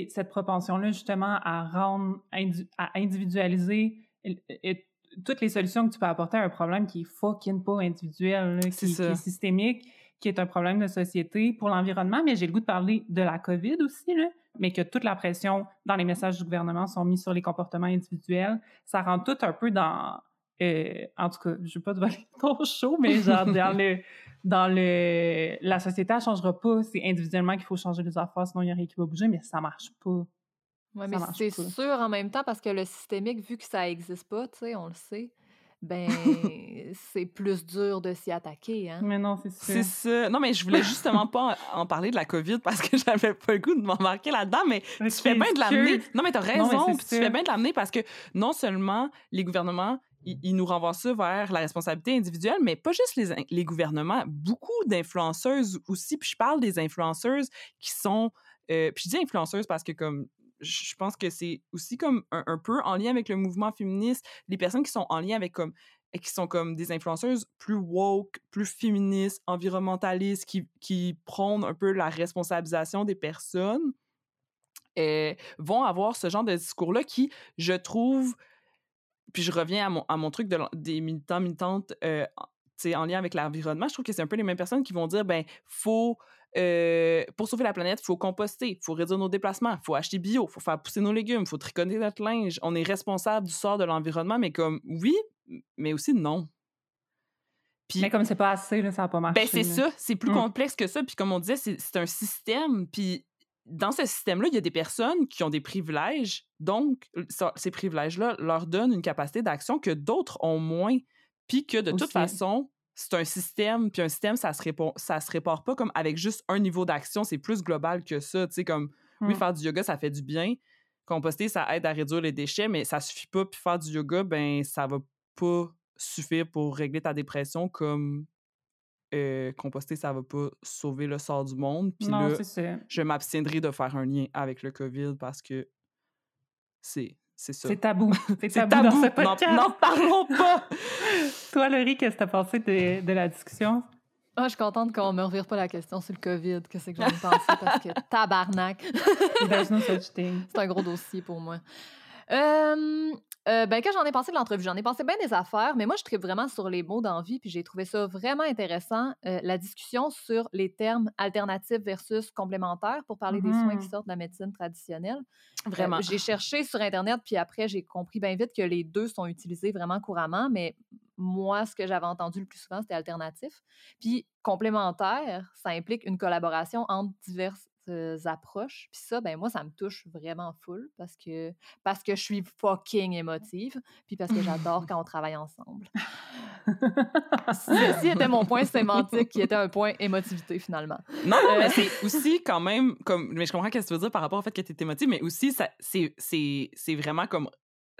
cette propension-là, justement, à rendre, indi- à individualiser et- et toutes les solutions que tu peux apporter à un problème qui est fucking pas individuel, là, qui est systémique, qui est un problème de société pour l'environnement. Mais j'ai le goût de parler de la COVID aussi, là, mais que toute la pression dans les messages du gouvernement sont mis sur les comportements individuels. Ça rend tout un peu dans euh, en tout cas, je veux pas te voler (laughs) ton show, mais genre dans le dans le la société elle changera pas, c'est individuellement qu'il faut changer les affaires, sinon il y a rien qui va bouger, mais ça marche pas. Ça mais c'est sûr en même temps parce que le systémique, vu que ça existe pas, tu sais, on le sait, ben c'est plus dur de s'y attaquer, hein. Mais non, c'est C'est sûr. ça. Non, mais je voulais justement pas en parler de la COVID parce que (laughs) j'avais pas le goût de m'embarquer là-dedans, mais tu fais bien de l'amener. Non, mais t'as Non, mais raison, c'est puis tu fais bien de l'amener parce que non seulement les gouvernements, ils, nous renvoient ça vers la responsabilité individuelle, mais pas juste les, les gouvernements, beaucoup d'influenceuses aussi. Puis je parle des influenceuses qui sont. euh, puis je dis influenceuses parce que, comme, je pense que c'est aussi comme un, peu en lien avec le mouvement féministe, les personnes qui sont en lien avec comme qui sont comme des influenceuses plus woke, plus féministes, environnementalistes, qui, qui prônent un peu la responsabilisation des personnes, euh, vont avoir ce genre de discours-là qui, je trouve, puis je reviens à mon, à mon truc de, des militants, militantes euh, en lien avec l'environnement. Je trouve que c'est un peu les mêmes personnes qui vont dire ben, faut. Euh, pour sauver la planète, il faut composter, il faut réduire nos déplacements, il faut acheter bio, il faut faire pousser nos légumes, il faut tricoter notre linge. On est responsable du sort de l'environnement, mais comme oui, mais aussi non. Puis, mais comme c'est pas assez, là, ça n'a pas marché. Ben c'est ça, c'est plus mmh. complexe que ça. Puis comme on disait, c'est un système. Puis dans ce système-là, il y a des personnes qui ont des privilèges. Donc, ces privilèges-là leur donnent une capacité d'action que d'autres ont moins. Puis que de toute façon, c'est un système. Puis un système, ça se, répond, ça se répare pas comme avec juste un niveau d'action. C'est plus global que ça. Tu sais, comme, oui, mmh. faire du yoga, ça fait du bien. Composter, ça aide à réduire les déchets, mais ça suffit pas. Puis faire du yoga, ben, ça va pas suffire pour régler ta dépression comme euh, composter, ça va pas sauver le sort du monde. Puis là, je m'abstiendrai de faire un lien avec le COVID parce que c'est c'est ça. C'est tabou. (laughs) C'est tabou, dans ce podcast. N'en parlons pas! (laughs) Toi, Laurie, qu'est-ce que tu as pensé de, de, la discussion? Ah, je suis contente qu'on me revire pas la question sur le COVID, que c'est que j'en ai pensé, parce que tabarnak! (laughs) c'est un gros dossier pour moi. Euh, euh, ben, quand j'en ai pensé de l'entrevue, j'en ai pensé bien des affaires, mais moi, je tripe vraiment sur les mots d'envie, puis j'ai trouvé ça vraiment intéressant, euh, la discussion sur les termes alternatifs versus complémentaires pour parler des soins qui mmh. sortent de la médecine traditionnelle. Vraiment. j'ai cherché sur Internet, puis après, j'ai compris bien vite que les deux sont utilisés vraiment couramment, mais moi, ce que j'avais entendu le plus souvent, c'était alternatif. Puis complémentaire, ça implique une collaboration entre diverses approches. Puis ça, ben moi, ça me touche vraiment full parce que, parce que je suis fucking émotive, puis parce que j'adore (laughs) quand on travaille ensemble. (laughs) Ceci était mon point sémantique qui était un point émotivité finalement. Non, mais euh, c'est (laughs) aussi quand même comme. Mais je comprends ce que tu veux dire par rapport au fait que tu es émotive, mais aussi, c'est vraiment comme.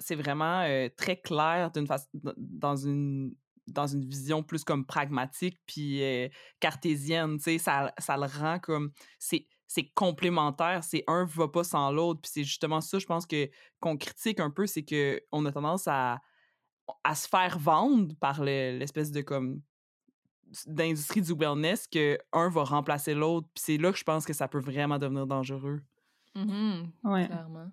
C'est vraiment euh, très clair d'une façon. dans une dans une vision plus comme pragmatique puis euh, cartésienne, tu sais, ça, ça le rend comme c'est c'est complémentaire, c'est un va pas sans l'autre. Puis c'est justement ça, je pense que qu'on critique un peu, c'est que on a tendance à, à se faire vendre par l'espèce de comme d'industrie du wellness que un va remplacer l'autre. Puis c'est là que je pense que ça peut vraiment devenir dangereux. Mmh ouais. Clairement.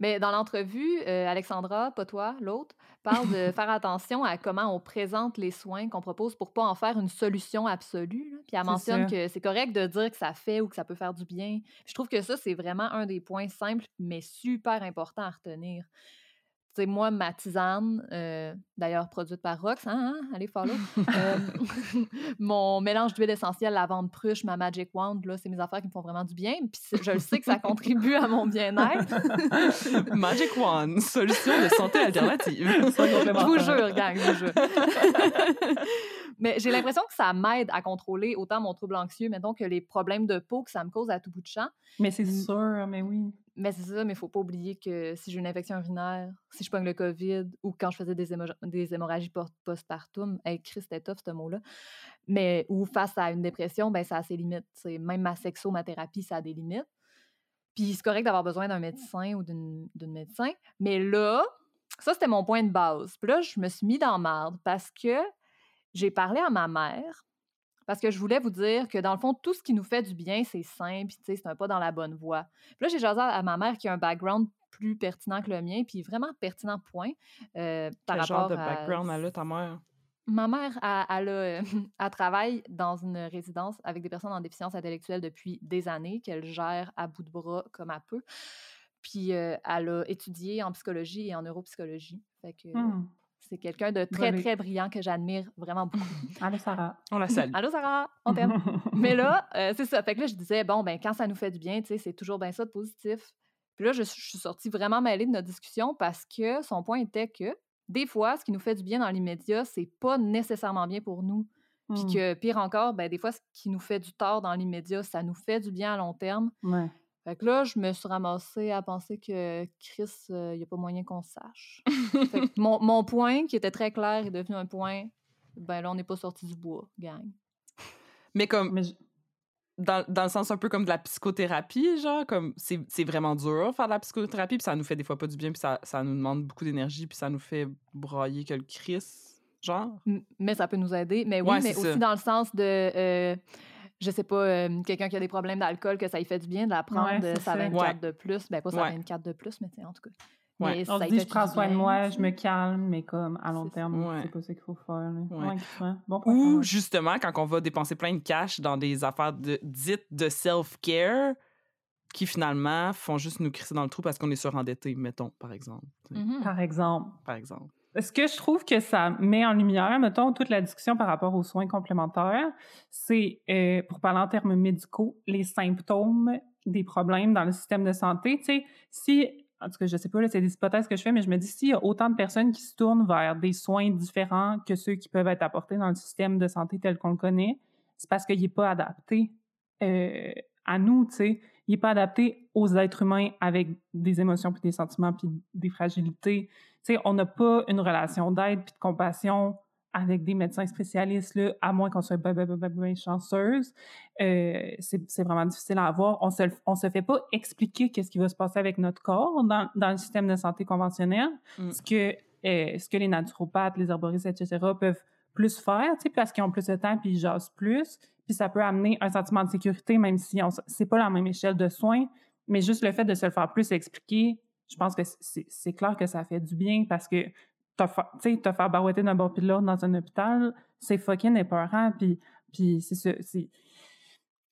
Mais dans l'entrevue, euh, Alexandra, pas toi, l'autre, parle de (laughs) faire attention à comment on présente les soins qu'on propose pour pas en faire une solution absolue. Puis elle mentionne que c'est correct de dire que ça fait ou que ça peut faire du bien. je trouve que ça, c'est vraiment un des points simples, mais super importants à retenir sais, moi, ma tisane, euh, d'ailleurs produite par Rox, hein, hein allez follow, euh, (laughs) mon mélange d'huile essentielle, lavande pruche, ma Magic Wand, là, c'est mes affaires qui me font vraiment du bien. Puis je le sais que ça contribue à mon bien-être. (laughs) Magic Wand, solution de santé alternative. (laughs) je vous jure, gang, je vous jure. mais j'ai l'impression que ça m'aide à contrôler autant mon trouble anxieux, mais donc que les problèmes de peau que ça me cause à tout bout de champ. Mais c'est sûr, mais oui. Mais c'est ça, mais il faut pas oublier que si j'ai une infection urinaire, si je pogne le COVID ou quand je faisais des, des hémorragies postpartum, hey, Christ, c'était tough ce mot-là, mais ou face à une dépression, ben ça a ses limites. Même ma sexo, ma thérapie, ça a des limites. Puis c'est correct d'avoir besoin d'un médecin ou d'une médecin. Mais là, ça, c'était mon point de base. Puis là, je me suis mis dans marde parce que j'ai parlé à ma mère parce que je voulais vous dire que dans le fond, tout ce qui nous fait du bien, c'est simple, c'est un pas dans la bonne voie. Puis là, j'ai jasé à ma mère qui a un background plus pertinent que le mien, puis vraiment pertinent point. Euh, par Quel genre de background elle a, ta mère? Ma mère, elle, elle, (laughs) elle, travaille dans une résidence avec des personnes en déficience intellectuelle depuis des années, qu'elle gère à bout de bras comme elle peut. Puis euh, elle a étudié en psychologie et en neuropsychologie. Fait que, mmh. C'est quelqu'un de très, très brillant que j'admire vraiment beaucoup. (laughs) Allô, Sarah. On la salue. Allô, Sarah. On t'aime. (laughs) Mais là, euh, c'est ça. Fait que là, je disais, bon, ben quand ça nous fait du bien, tu sais, c'est toujours bien ça de positif. Puis là, je, suis sortie vraiment mêlée de notre discussion parce que son point était que des fois, ce qui nous fait du bien dans l'immédiat, c'est pas nécessairement bien pour nous. Puis mmh. que, pire encore, ben, des fois, ce qui nous fait du tort dans l'immédiat, ça nous fait du bien à long terme. Ouais. Fait que là, je me suis ramassée à penser que Chris, il euh, n'y a pas moyen qu'on sache. mon, (laughs) mon, point, qui était très clair, est devenu un point. Ben là, on n'est pas sorti du bois, gang. Mais comme. Dans, dans, le sens un peu comme de la psychothérapie, genre, comme c'est vraiment dur faire de la psychothérapie, puis ça nous fait des fois pas du bien, puis ça, ça nous demande beaucoup d'énergie, puis ça nous fait broyer que le Chris, genre. Mais ça peut nous aider. Mais oui, mais aussi dans le sens de. Euh, je sais pas, euh, quelqu'un qui a des problèmes d'alcool, que ça lui fait du bien de la prendre, ouais, sa 24 de plus. Ben, pas sa 24 de plus, mais en tout cas. Ouais. Mais On se dit, je prends soin de moi, je me calme, mais comme à long terme, Ouais. c'est pas ça qu'il faut faire. Ouais. Bon Ou justement, quand on va dépenser plein de cash dans des affaires de, dites de self-care qui finalement font juste nous crisser dans le trou parce qu'on est surendetté, mettons, par exemple. Mhm. Par exemple. Par exemple. Ce que je trouve que ça met en lumière, mettons, toute la discussion par rapport aux soins complémentaires, c'est, euh, pour parler en termes médicaux, les symptômes des problèmes dans le système de santé. Tu sais, si, en tout cas, je sais pas, c'est des hypothèses que je fais, mais je me dis, s'il y a autant de personnes qui se tournent vers des soins différents que ceux qui peuvent être apportés dans le système de santé tel qu'on le connaît, c'est parce qu'il n'est pas adapté euh, à nous, tu sais. Il n'est pas adapté aux êtres humains avec des émotions, puis des sentiments, puis des fragilités. Tu sais, on n'a pas une relation d'aide puis de compassion avec des médecins spécialistes, là, à moins qu'on soit bien, bien, bien, bien, chanceuse. Euh, c'est vraiment difficile à avoir. On se, on se fait pas expliquer qu'est-ce qui va se passer avec notre corps dans, dans le système de santé conventionnel. Mm. Ce, que, euh, ce que les naturopathes, les herboristes, etc., peuvent plus faire, tu sais, parce qu'ils ont plus de temps puis ils jasent plus. Puis ça peut amener un sentiment de sécurité, même si c'est pas la même échelle de soins. Mais juste le fait de se le faire plus expliquer, je pense que c'est clair que ça fait du bien parce que te fa- tu sais, te faire barouetter d'un bord puis de l'autre dans un hôpital, c'est fucking épeurant. Puis, puis c'est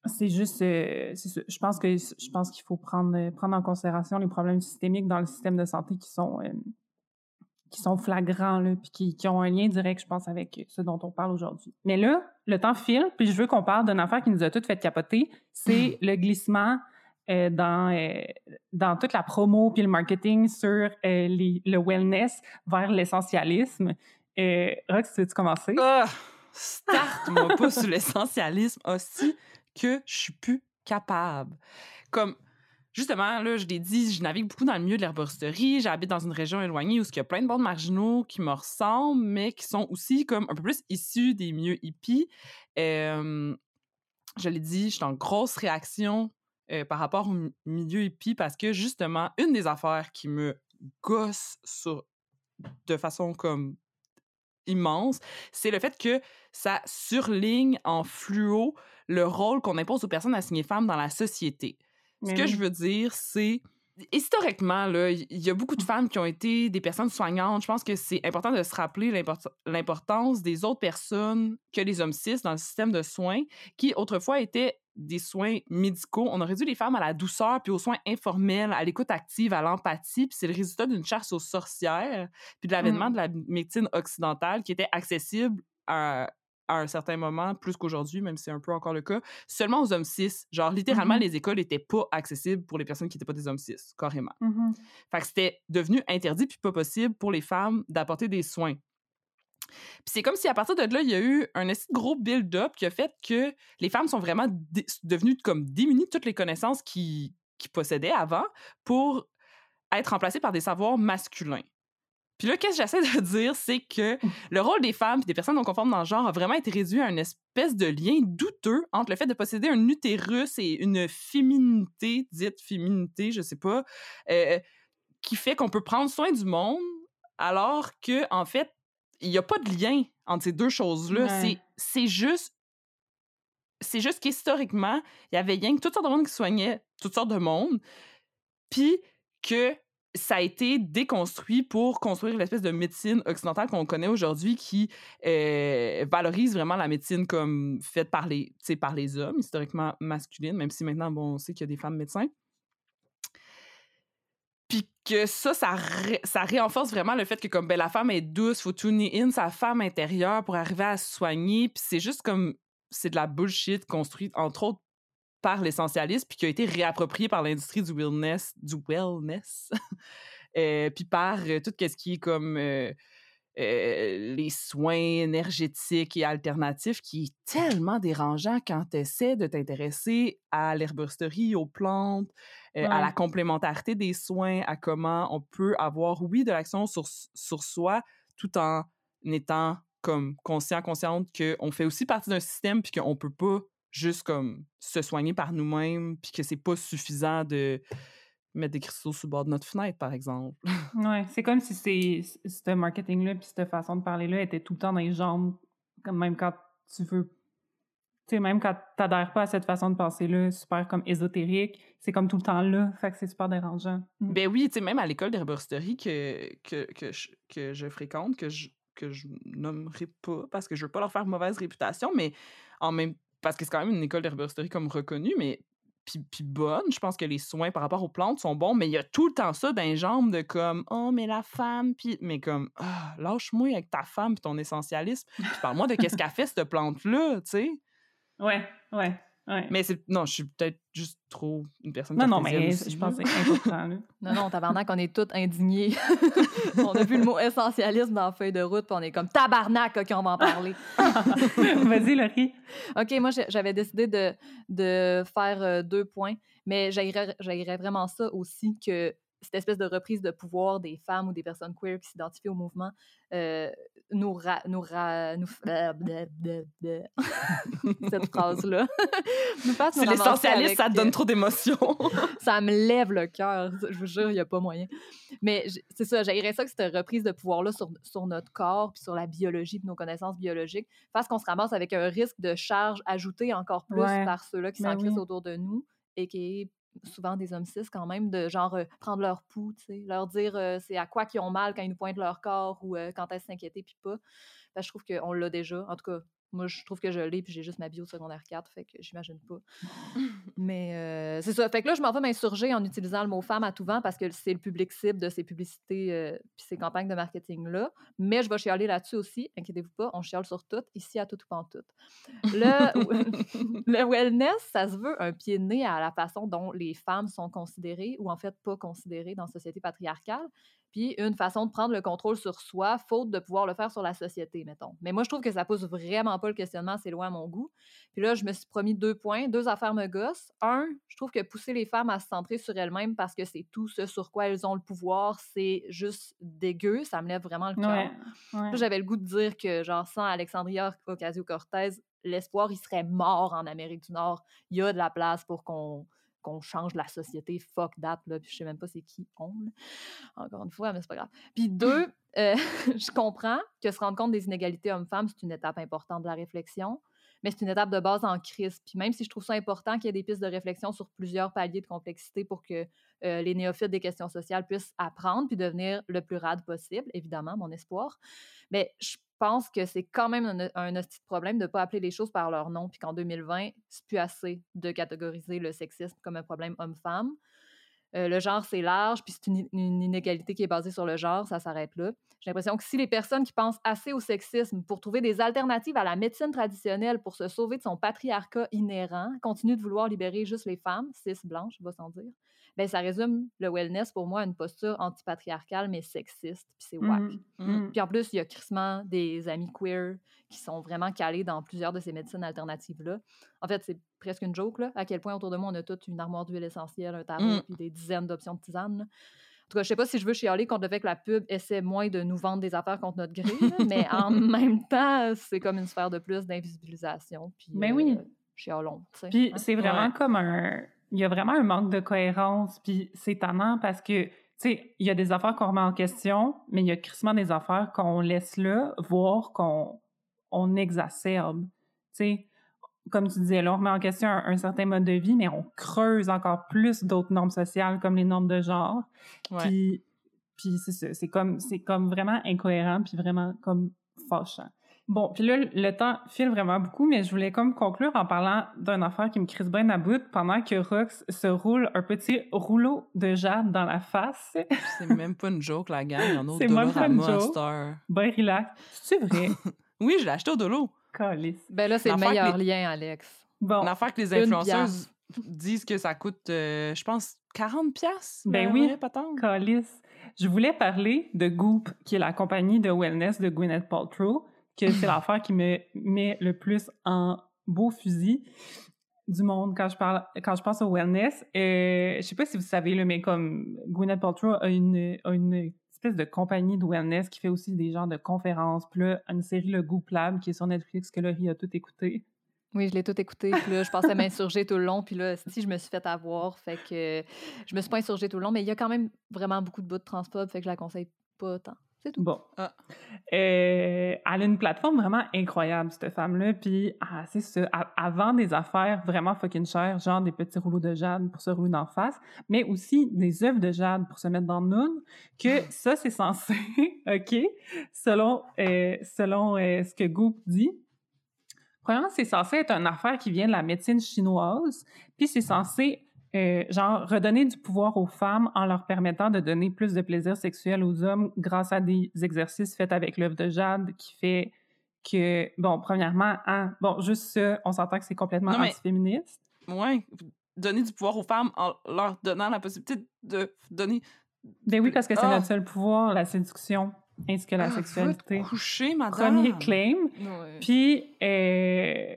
c'est juste, euh. Je pense que je pense qu'il faut prendre euh, prendre en considération les problèmes systémiques dans le système de santé qui sont euh, qui sont flagrants là, puis qui, qui ont un lien direct, je pense, avec ce dont on parle aujourd'hui. Mais là, le temps file, puis je veux qu'on parle d'une affaire qui nous a toutes fait capoter, c'est le glissement euh, dans euh, dans toute la promo puis le marketing sur euh, le wellness vers l'essentialisme. Rox, tu veux-tu commencer? Ah! Starte-moi pas sur l'essentialisme aussi que je suis plus capable. Comme, justement, là, je l'ai dit, je navigue beaucoup dans le milieu de l'herboristerie. J'habite dans une région éloignée où il y a plein de bandes marginaux qui me ressemblent, mais qui sont aussi comme un peu plus issus des milieux hippies. Je l'ai dit, je suis en grosse réaction euh, par rapport au mi- milieu hippie parce que, justement, une des affaires qui me gosse sur, de façon comme immense, c'est le fait que ça surligne en fluo le rôle qu'on impose aux personnes assignées femmes dans la société. Ce que je veux dire, c'est historiquement, il y a beaucoup de femmes qui ont été des personnes soignantes. Je pense que c'est important de se rappeler l'import- l'importance des autres personnes que les hommes cis dans le système de soins, qui autrefois étaient des soins médicaux. On a réduit les femmes à la douceur, puis aux soins informels, à l'écoute active, à l'empathie, puis c'est le résultat d'une chasse aux sorcières, puis de l'avènement Mm. de la médecine occidentale qui était accessible à, à un certain moment, plus qu'aujourd'hui, même si c'est un peu encore le cas, seulement aux hommes cis. Genre, littéralement, Mhm. les écoles n'étaient pas accessibles pour les personnes qui n'étaient pas des hommes cis, carrément. Mhm. Fait que c'était devenu interdit puis pas possible pour les femmes d'apporter des soins. Puis c'est comme si à partir de là, il y a eu un de gros build-up qui a fait que les femmes sont vraiment devenues comme démunies de toutes les connaissances qu'ils qu'ils possédaient avant pour être remplacées par des savoirs masculins. Puis là, qu'est-ce que j'essaie de (laughs) dire, c'est que le rôle des femmes et des personnes non conformes dans le genre a vraiment été réduit à une espèce de lien douteux entre le fait de posséder un utérus et une féminité, dite féminité, je sais pas, euh, qui fait qu'on peut prendre soin du monde, alors que en fait, il n'y a pas de lien entre ces deux choses-là. Ouais. C'est- C'est juste. C'est juste qu'historiquement, il y avait rien que toutes sortes de monde qui soignait toutes sortes de monde, puis que ça a été déconstruit pour construire l'espèce de médecine occidentale qu'on connaît aujourd'hui qui euh, valorise vraiment la médecine comme faite par les, par les hommes, historiquement masculine, même si maintenant, bon, on sait qu'il y a des femmes médecins. Puis que ça, ça, ré- ça réenforce vraiment le fait que comme ben, la femme est douce, faut tuner in sa femme intérieure pour arriver à se soigner. Puis c'est juste comme c'est de la bullshit construite entre autres par l'essentialisme puis qui a été réapproprié par l'industrie du wellness, du wellness, (laughs) Euh, puis par euh, tout ce qui est comme euh, euh, les soins énergétiques et alternatifs qui est tellement dérangeant quand tu essaies de t'intéresser à l'herboristerie, aux plantes, euh, à la complémentarité des soins, à comment on peut avoir, oui, de l'action sur, sur soi tout en étant comme conscient, consciente qu'on fait aussi partie d'un système puis qu'on peut pas juste comme se soigner par nous-mêmes puis que c'est pas suffisant de mettre des cristaux sous le bord de notre fenêtre, par exemple. (laughs) Ouais, c'est comme si c'est ce marketing-là puis cette façon de parler-là était tout le temps dans les jambes, comme même quand tu veux Tu sais, même quand t'adhères pas à cette façon de penser-là, super comme ésotérique, c'est comme tout le temps là, fait que c'est super dérangeant. Mm. Ben oui, tu sais, même à l'école d'herboristerie que, que, que, je, que je fréquente, que je, que je nommerai pas parce que je veux pas leur faire mauvaise réputation, mais en même parce que c'est quand même une école d'herboristerie comme reconnue, mais puis, bonne. Je pense que les soins par rapport aux plantes sont bons, mais il y a tout le temps ça les jambes de comme oh mais la femme puis mais comme ah, lâche-moi avec ta femme puis ton essentialisme. Puis parle-moi de qu'est-ce qu'a fait cette plante là, tu sais? Ouais, ouais, ouais. Mais c'est non, je suis peut-être juste trop une personne non, non, mais aussi, je pense que c'est important. là. (laughs) Non, non, tabarnak, on est tous indignés. (laughs) on a vu le mot essentialisme dans la feuille de route, puis on est comme tabarnak, OK, on va en parler. (laughs) Vas-y, Laurie. OK, moi, j'avais décidé de, de faire euh, deux points, mais j'haïrais vraiment ça aussi que cette espèce de reprise de pouvoir des femmes ou des personnes queer qui s'identifient au mouvement euh, nous, ra- nous, ra- nous blablabla. (laughs) cette (laughs) nous fasse nous C'est l'essentialiste, ça te donne euh, trop d'émotions. (laughs) ça me lève le cœur. Je vous jure, il n'y a pas moyen. Mais c'est ça, j'aimerais ça que cette reprise de pouvoir-là sur, sur notre corps, puis sur la biologie, puis nos connaissances biologiques, fasse qu'on se ramasse avec un risque de charge ajoutée encore plus Ouais. par ceux-là qui Ben s'en oui. autour de nous, et qui souvent des hommes cis quand même, de genre euh, prendre leur pouls, leur dire euh, c'est à quoi qu'ils ont mal quand ils nous pointent leur corps ou euh, quand elles s'inquiéter puis pas. Que je trouve qu'on l'a déjà. En tout cas, moi, je trouve que je l'ai, puis j'ai juste ma bio secondaire 4, fait que j'imagine pas. (laughs) Mais euh, c'est ça. Fait que là, je m'en vais m'insurger en utilisant le mot femme à tout vent parce que c'est le public cible de ces publicités euh, puis ces campagnes de marketing-là. Mais je vais chialer là-dessus aussi. Inquiétez-vous pas, on chiale sur tout, ici à tout ou pas en tout. Le, (laughs) le wellness, ça se veut un pied de nez à la façon dont les femmes sont considérées ou en fait pas considérées dans la société patriarcale. Puis une façon de prendre le contrôle sur soi, faute de pouvoir le faire sur la société, mettons. Mais moi, je trouve que ça pousse vraiment pas le questionnement, c'est loin à mon goût. Puis là, je me suis promis deux points, deux affaires me gossent. Un, je trouve que pousser les femmes à se centrer sur elles-mêmes parce que c'est tout ce sur quoi elles ont le pouvoir, c'est juste dégueu. Ça me lève vraiment le cœur. Ouais, ouais. Là, j'avais le goût de dire que, genre, sans Alexandria Ocasio-Cortez, l'espoir, il serait mort en Amérique du Nord. Il y a de la place pour qu'on qu'on change la société. Fuck that, là. Puis je sais même pas c'est qui on, là. Encore une fois, mais c'est pas grave. Puis deux, (laughs) euh, (laughs) je comprends que se rendre compte des inégalités hommes-femmes, c'est une étape importante de la réflexion, mais c'est une étape de base en crise. Puis même si je trouve ça important qu'il y ait des pistes de réflexion sur plusieurs paliers de complexité pour que euh, les néophytes des questions sociales puissent apprendre puis devenir le plus rade possible, évidemment, mon espoir. Mais je pense que c'est quand même un, un hostie de problème de ne pas appeler les choses par leur nom, puis qu'en 2020, c'est plus assez de catégoriser le sexisme comme un problème homme-femme. Euh, le genre, c'est large, puis c'est une, une inégalité qui est basée sur le genre, ça s'arrête là. J'ai l'impression que si les personnes qui pensent assez au sexisme pour trouver des alternatives à la médecine traditionnelle pour se sauver de son patriarcat inhérent, continuent de vouloir libérer juste les femmes, cis, blanches, va sans dire, ben ça résume le wellness pour moi à une posture antipatriarcale mais sexiste, puis c'est whack. Mhm, Mm. mhm. Puis en plus, il y a crissement des amis queer qui sont vraiment calés dans plusieurs de ces médecines alternatives-là. En fait, c'est presque une joke, là, à quel point autour de moi, on a toute une armoire d'huile essentielle, un tarot, Mm. puis des dizaines d'options de tisane. là. En tout cas, je sais pas si je veux chialer contre le fait que la pub essaie moins de nous vendre des affaires contre notre gré, là, mais (laughs) en même temps, c'est comme une sphère de plus d'invisibilisation. Puis, Ben oui. euh, chialons, Puis hein. c'est vraiment Ouais. comme un. Il y a vraiment un manque de cohérence. Puis c'est étonnant parce que, tu sais, il y a des affaires qu'on remet en question, mais il y a crissement des affaires qu'on laisse là, voire qu'on on exacerbe. Tu sais, comme tu disais, là, on remet en question un, un certain mode de vie, mais on creuse encore plus d'autres normes sociales comme les normes de genre. Ouais. Puis, puis c'est ça, c'est comme, c'est comme vraiment incohérent, puis vraiment comme fâchant. Bon, puis là, le temps file vraiment beaucoup, mais je voulais comme conclure en parlant d'une affaire qui me crise bien à bout pendant que Rox se roule un petit rouleau de jade dans la face. C'est même pas une joke, la gang. (laughs) C'est même pas une joke. Ben relax. C'est vrai? (laughs) Oui, je l'ai acheté au Dolo. Calice. Ben là, c'est le L'affaire meilleur les- lien, Alex. Bon, Une affaire que les influenceuses disent que ça coûte, euh, je pense, 40 pièces. Ben oui. patente. Calice. Je voulais parler de Goop, qui est la compagnie de wellness de Gwyneth Paltrow, que c'est (laughs) l'affaire qui me met le plus en beau fusil du monde quand je parle quand je pense au wellness. Euh, je sais pas si vous savez là, mais comme Gwyneth Paltrow a une, a une espèce de compagnie de wellness qui fait aussi des genres de conférences. Puis là, une série le Goop Lab qui est sur Netflix que Laurie a tout écouté. Oui, je l'ai tout écouté. Puis là, je pensais m'insurger tout le long. Puis là, si je me suis fait avoir, fait que je me suis pas insurgée tout le long. Mais il y a quand même vraiment beaucoup de bouts de transport, fait que je la conseille pas tant. C'est tout. Bon. Ah. Euh, elle a une plateforme vraiment incroyable, cette femme-là. Puis, ah, c'est ça. Elle, elle vend des affaires vraiment fucking chères, genre des petits rouleaux de jade pour se rouler d'en face, mais aussi des œuvres de jade pour se mettre dans le noun, que ça, c'est censé, (laughs) OK, selon, euh, selon euh, ce que Goop dit. Premièrement, c'est censé être une affaire qui vient de la médecine chinoise, puis c'est censé euh, genre redonner du pouvoir aux femmes en leur permettant de donner plus de plaisir sexuel aux hommes grâce à des exercices faits avec l'œuvre de jade qui fait que bon premièrement hein, bon juste ça on s'entend que c'est complètement Non, antiféministe Ouais, donner du pouvoir aux femmes en leur donnant la possibilité de donner. ben oui parce que c'est Ah. notre seul pouvoir la séduction ainsi que la Ah, sexualité coucher, madame. premier claim Ouais. Puis, euh,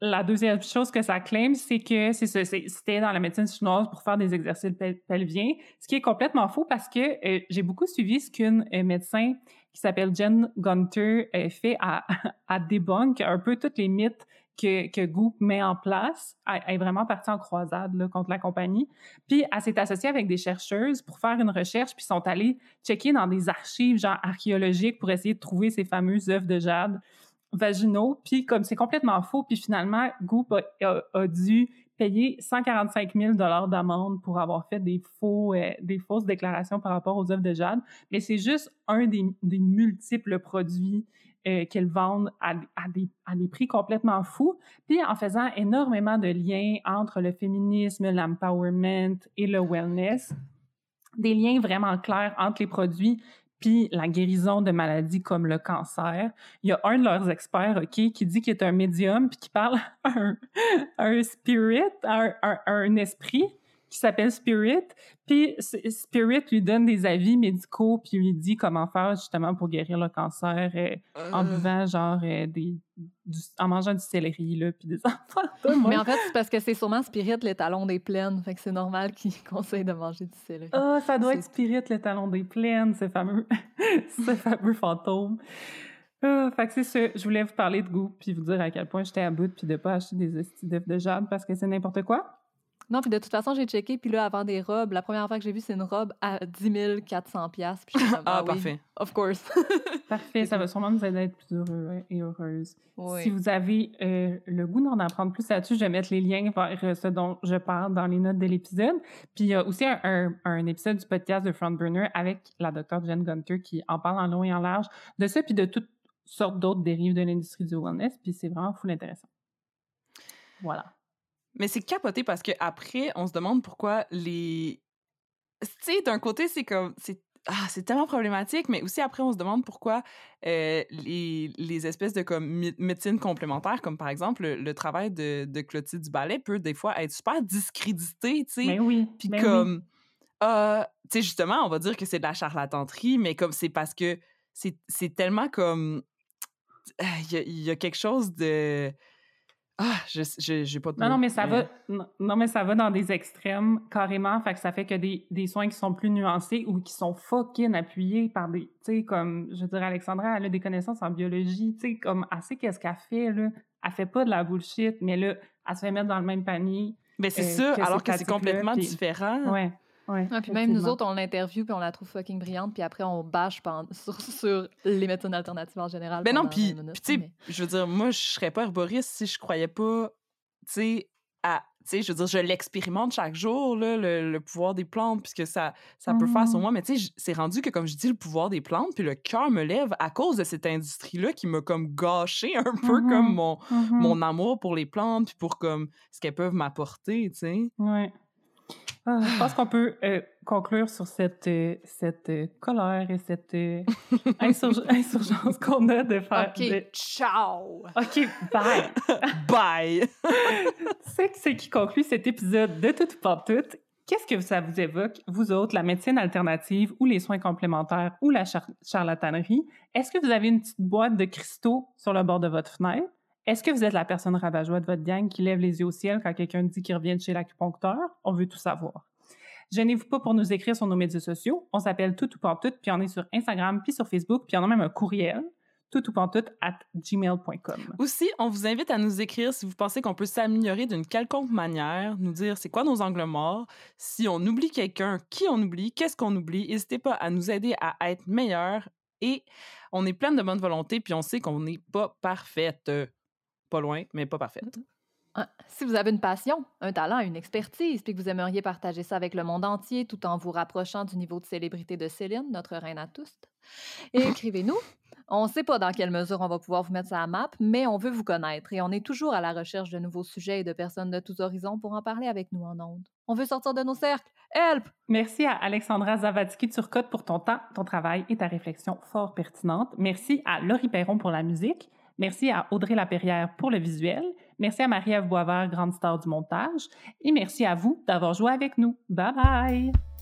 la deuxième chose que ça claim, c'est que c'était dans la médecine chinoise pour faire des exercices pel- pelviens, ce qui est complètement faux parce que euh, j'ai beaucoup suivi ce qu'une euh, médecin qui s'appelle Jen Gunter euh, fait à, (laughs) à un peu tous les mythes que, que Goop met en place. Elle, elle est vraiment partie en croisade là, contre la compagnie. Puis, elle s'est associée avec des chercheuses pour faire une recherche, puis sont allées checker dans des archives genre archéologiques pour essayer de trouver ces fameuses œuvres de jade vaginaux. Puis comme c'est complètement faux, puis finalement, Goop a, dû payer 145 000 d'amende pour avoir fait des faux, euh, des fausses déclarations par rapport aux œuvres de jade. Mais c'est juste un des, des multiples produits euh, qu'elles vendent à, à des, à des prix complètement fous, puis en faisant énormément de liens entre le féminisme, l'empowerment et le wellness, des liens vraiment clairs entre les produits la guérison de maladies comme le cancer. Il y a un de leurs experts, OK, qui dit qu'il est un médium puis qui parle (laughs) à un, spirit, à un esprit qui s'appelle Spirit. Puis Spirit lui donne des avis médicaux puis lui dit comment faire justement pour guérir le cancer euh, en Euh, buvant genre euh, des du- en mangeant du céleri là puis des (laughs) enfants. Mais en fait, c'est parce que c'est sûrement Spirit l'étalon des plaines. Fait que c'est normal qu'il (laughs) conseille de manger du céleri. Ah, ça doit être Spirit, le talon des plaines, ce fameux, (laughs) ce fameux fantôme. Ah, fait que c'est ça. Je voulais vous parler de goût, puis vous dire à quel point j'étais à bout, puis de pas acheter des estis d'œufs de jade parce que c'est n'importe quoi. Non, puis de toute façon, j'ai checké, puis là, avant des robes, la première fois que j'ai vu, c'est une robe à 10 400 pièces. Puis comme, Ah, oui, parfait. of course. (laughs) Parfait, ça va sûrement nous aider à être plus heureux et heureuses. Oui. Si vous avez euh, le goût d'en apprendre plus là-dessus, je vais mettre les liens vers euh, ce dont je parle dans les notes de l'épisode. Puis il y a aussi un, un- un épisode du podcast de Frontburner avec la docteure Jen Gunter qui en parle en long et en large de ça, puis de toutes sortes d'autres dérives de l'industrie du wellness. Puis c'est vraiment full intéressant. Voilà. Mais c'est capoté parce que après, on se demande pourquoi les. Tu sais, d'un côté, c'est comme. C'est ah, c'est tellement problématique, mais aussi après, on se demande pourquoi euh, les, les espèces de comme, médecine complémentaire, comme par exemple le, le travail de, de Clotilde Duballet, peut des fois être super discrédité, tu sais. Mais oui. Puis ben oui. comme, euh, tu sais, justement, on va dire que c'est de la charlatanterie, mais comme c'est parce que c'est tellement comme, euh, il y, a- il y a quelque chose de, ah, j'ai pas de Non, non, mais ça va. Non, mais ça va dans des extrêmes carrément. Fait que ça fait que des, des soins qui sont plus nuancés ou qui sont fucking appuyés par des. Tu sais, comme, je dirais, Alexandra, elle a des connaissances en biologie. Tu sais, comme, elle sait qu'est-ce qu'elle fait, là. Elle fait pas de la bullshit, mais là, elle se fait mettre dans le même panier. Mais c'est euh, ça, alors que c'est complètement puis- différent. Ouais. Ouais. Ah, puis même nous autres, on l'interview, puis on la trouve fucking brillante, puis après, on bâche pendant- (laughs) sur, sur les médecines alternatives en général. Ben non, puis, 20 minutes, puis tu sais, mais- je veux dire, moi, je serais pas herboriste si je croyais pas, tu sais, à. Tu sais, je veux dire, je l'expérimente chaque jour, là, le, le pouvoir des plantes, puisque ça, ça peut faire sur Mhm. moi. Mais tu sais, c'est rendu que, comme je dis, le pouvoir des plantes, puis le cœur me lève à cause de cette industrie-là qui m'a comme gâché un peu Mhm. comme mon, Mhm. mon amour pour les plantes, puis pour comme ce qu'elles peuvent m'apporter, tu sais. Ouais. Ah, je pense qu'on peut euh, conclure sur cette, euh, cette euh, colère et cette euh, insurg- (laughs) insurgence qu'on a de faire. OK, de- ciao! OK, bye! (laughs) Bye! (laughs) C'est ce qui conclut cet épisode de Tout pour Tout. Qu'est-ce que ça vous évoque, vous autres, la médecine alternative ou les soins complémentaires ou la char- charlatanerie? Est-ce que vous avez une petite boîte de cristaux sur le bord de votre fenêtre? Est-ce que vous êtes la personne rabat-joie de votre gang qui lève les yeux au ciel quand quelqu'un dit qu'il revient de chez l'acupuncteur? On veut tout savoir. Gênez-vous pas pour nous écrire sur nos médias sociaux. On s'appelle Tout ou pas tout, puis on est sur Instagram, puis sur Facebook, puis on a même un courriel, tout ou pantoute at gmail.com. Aussi, on vous invite à nous écrire si vous pensez qu'on peut s'améliorer d'une quelconque manière, nous dire c'est quoi nos angles morts, si on oublie quelqu'un, qui on oublie, qu'est-ce qu'on oublie. N'hésitez pas à nous aider à être meilleurs et on est plein de bonne volonté puis on sait qu'on n'est pas parfaite. Pas loin, mais pas parfaite. Ah, Si vous avez une passion, un talent, une expertise, puis que vous aimeriez partager ça avec le monde entier tout en vous rapprochant du niveau de célébrité de Céline, notre reine à tous, (laughs) écrivez-nous. On ne sait pas dans quelle mesure on va pouvoir vous mettre ça à map, mais on veut vous connaître et on est toujours à la recherche de nouveaux sujets et de personnes de tous horizons pour en parler avec nous en ondes. On veut sortir de nos cercles. Help! Merci à Alexandra Zavadski-Turcotte pour ton temps, ton travail et ta réflexion fort pertinente. Merci à Laurie Perron pour la musique. Merci à Audrey Lapierrière pour le visuel. Merci à Marie-Ève Boisvert, grande star du montage. Et merci à vous d'avoir joué avec nous. Bye bye!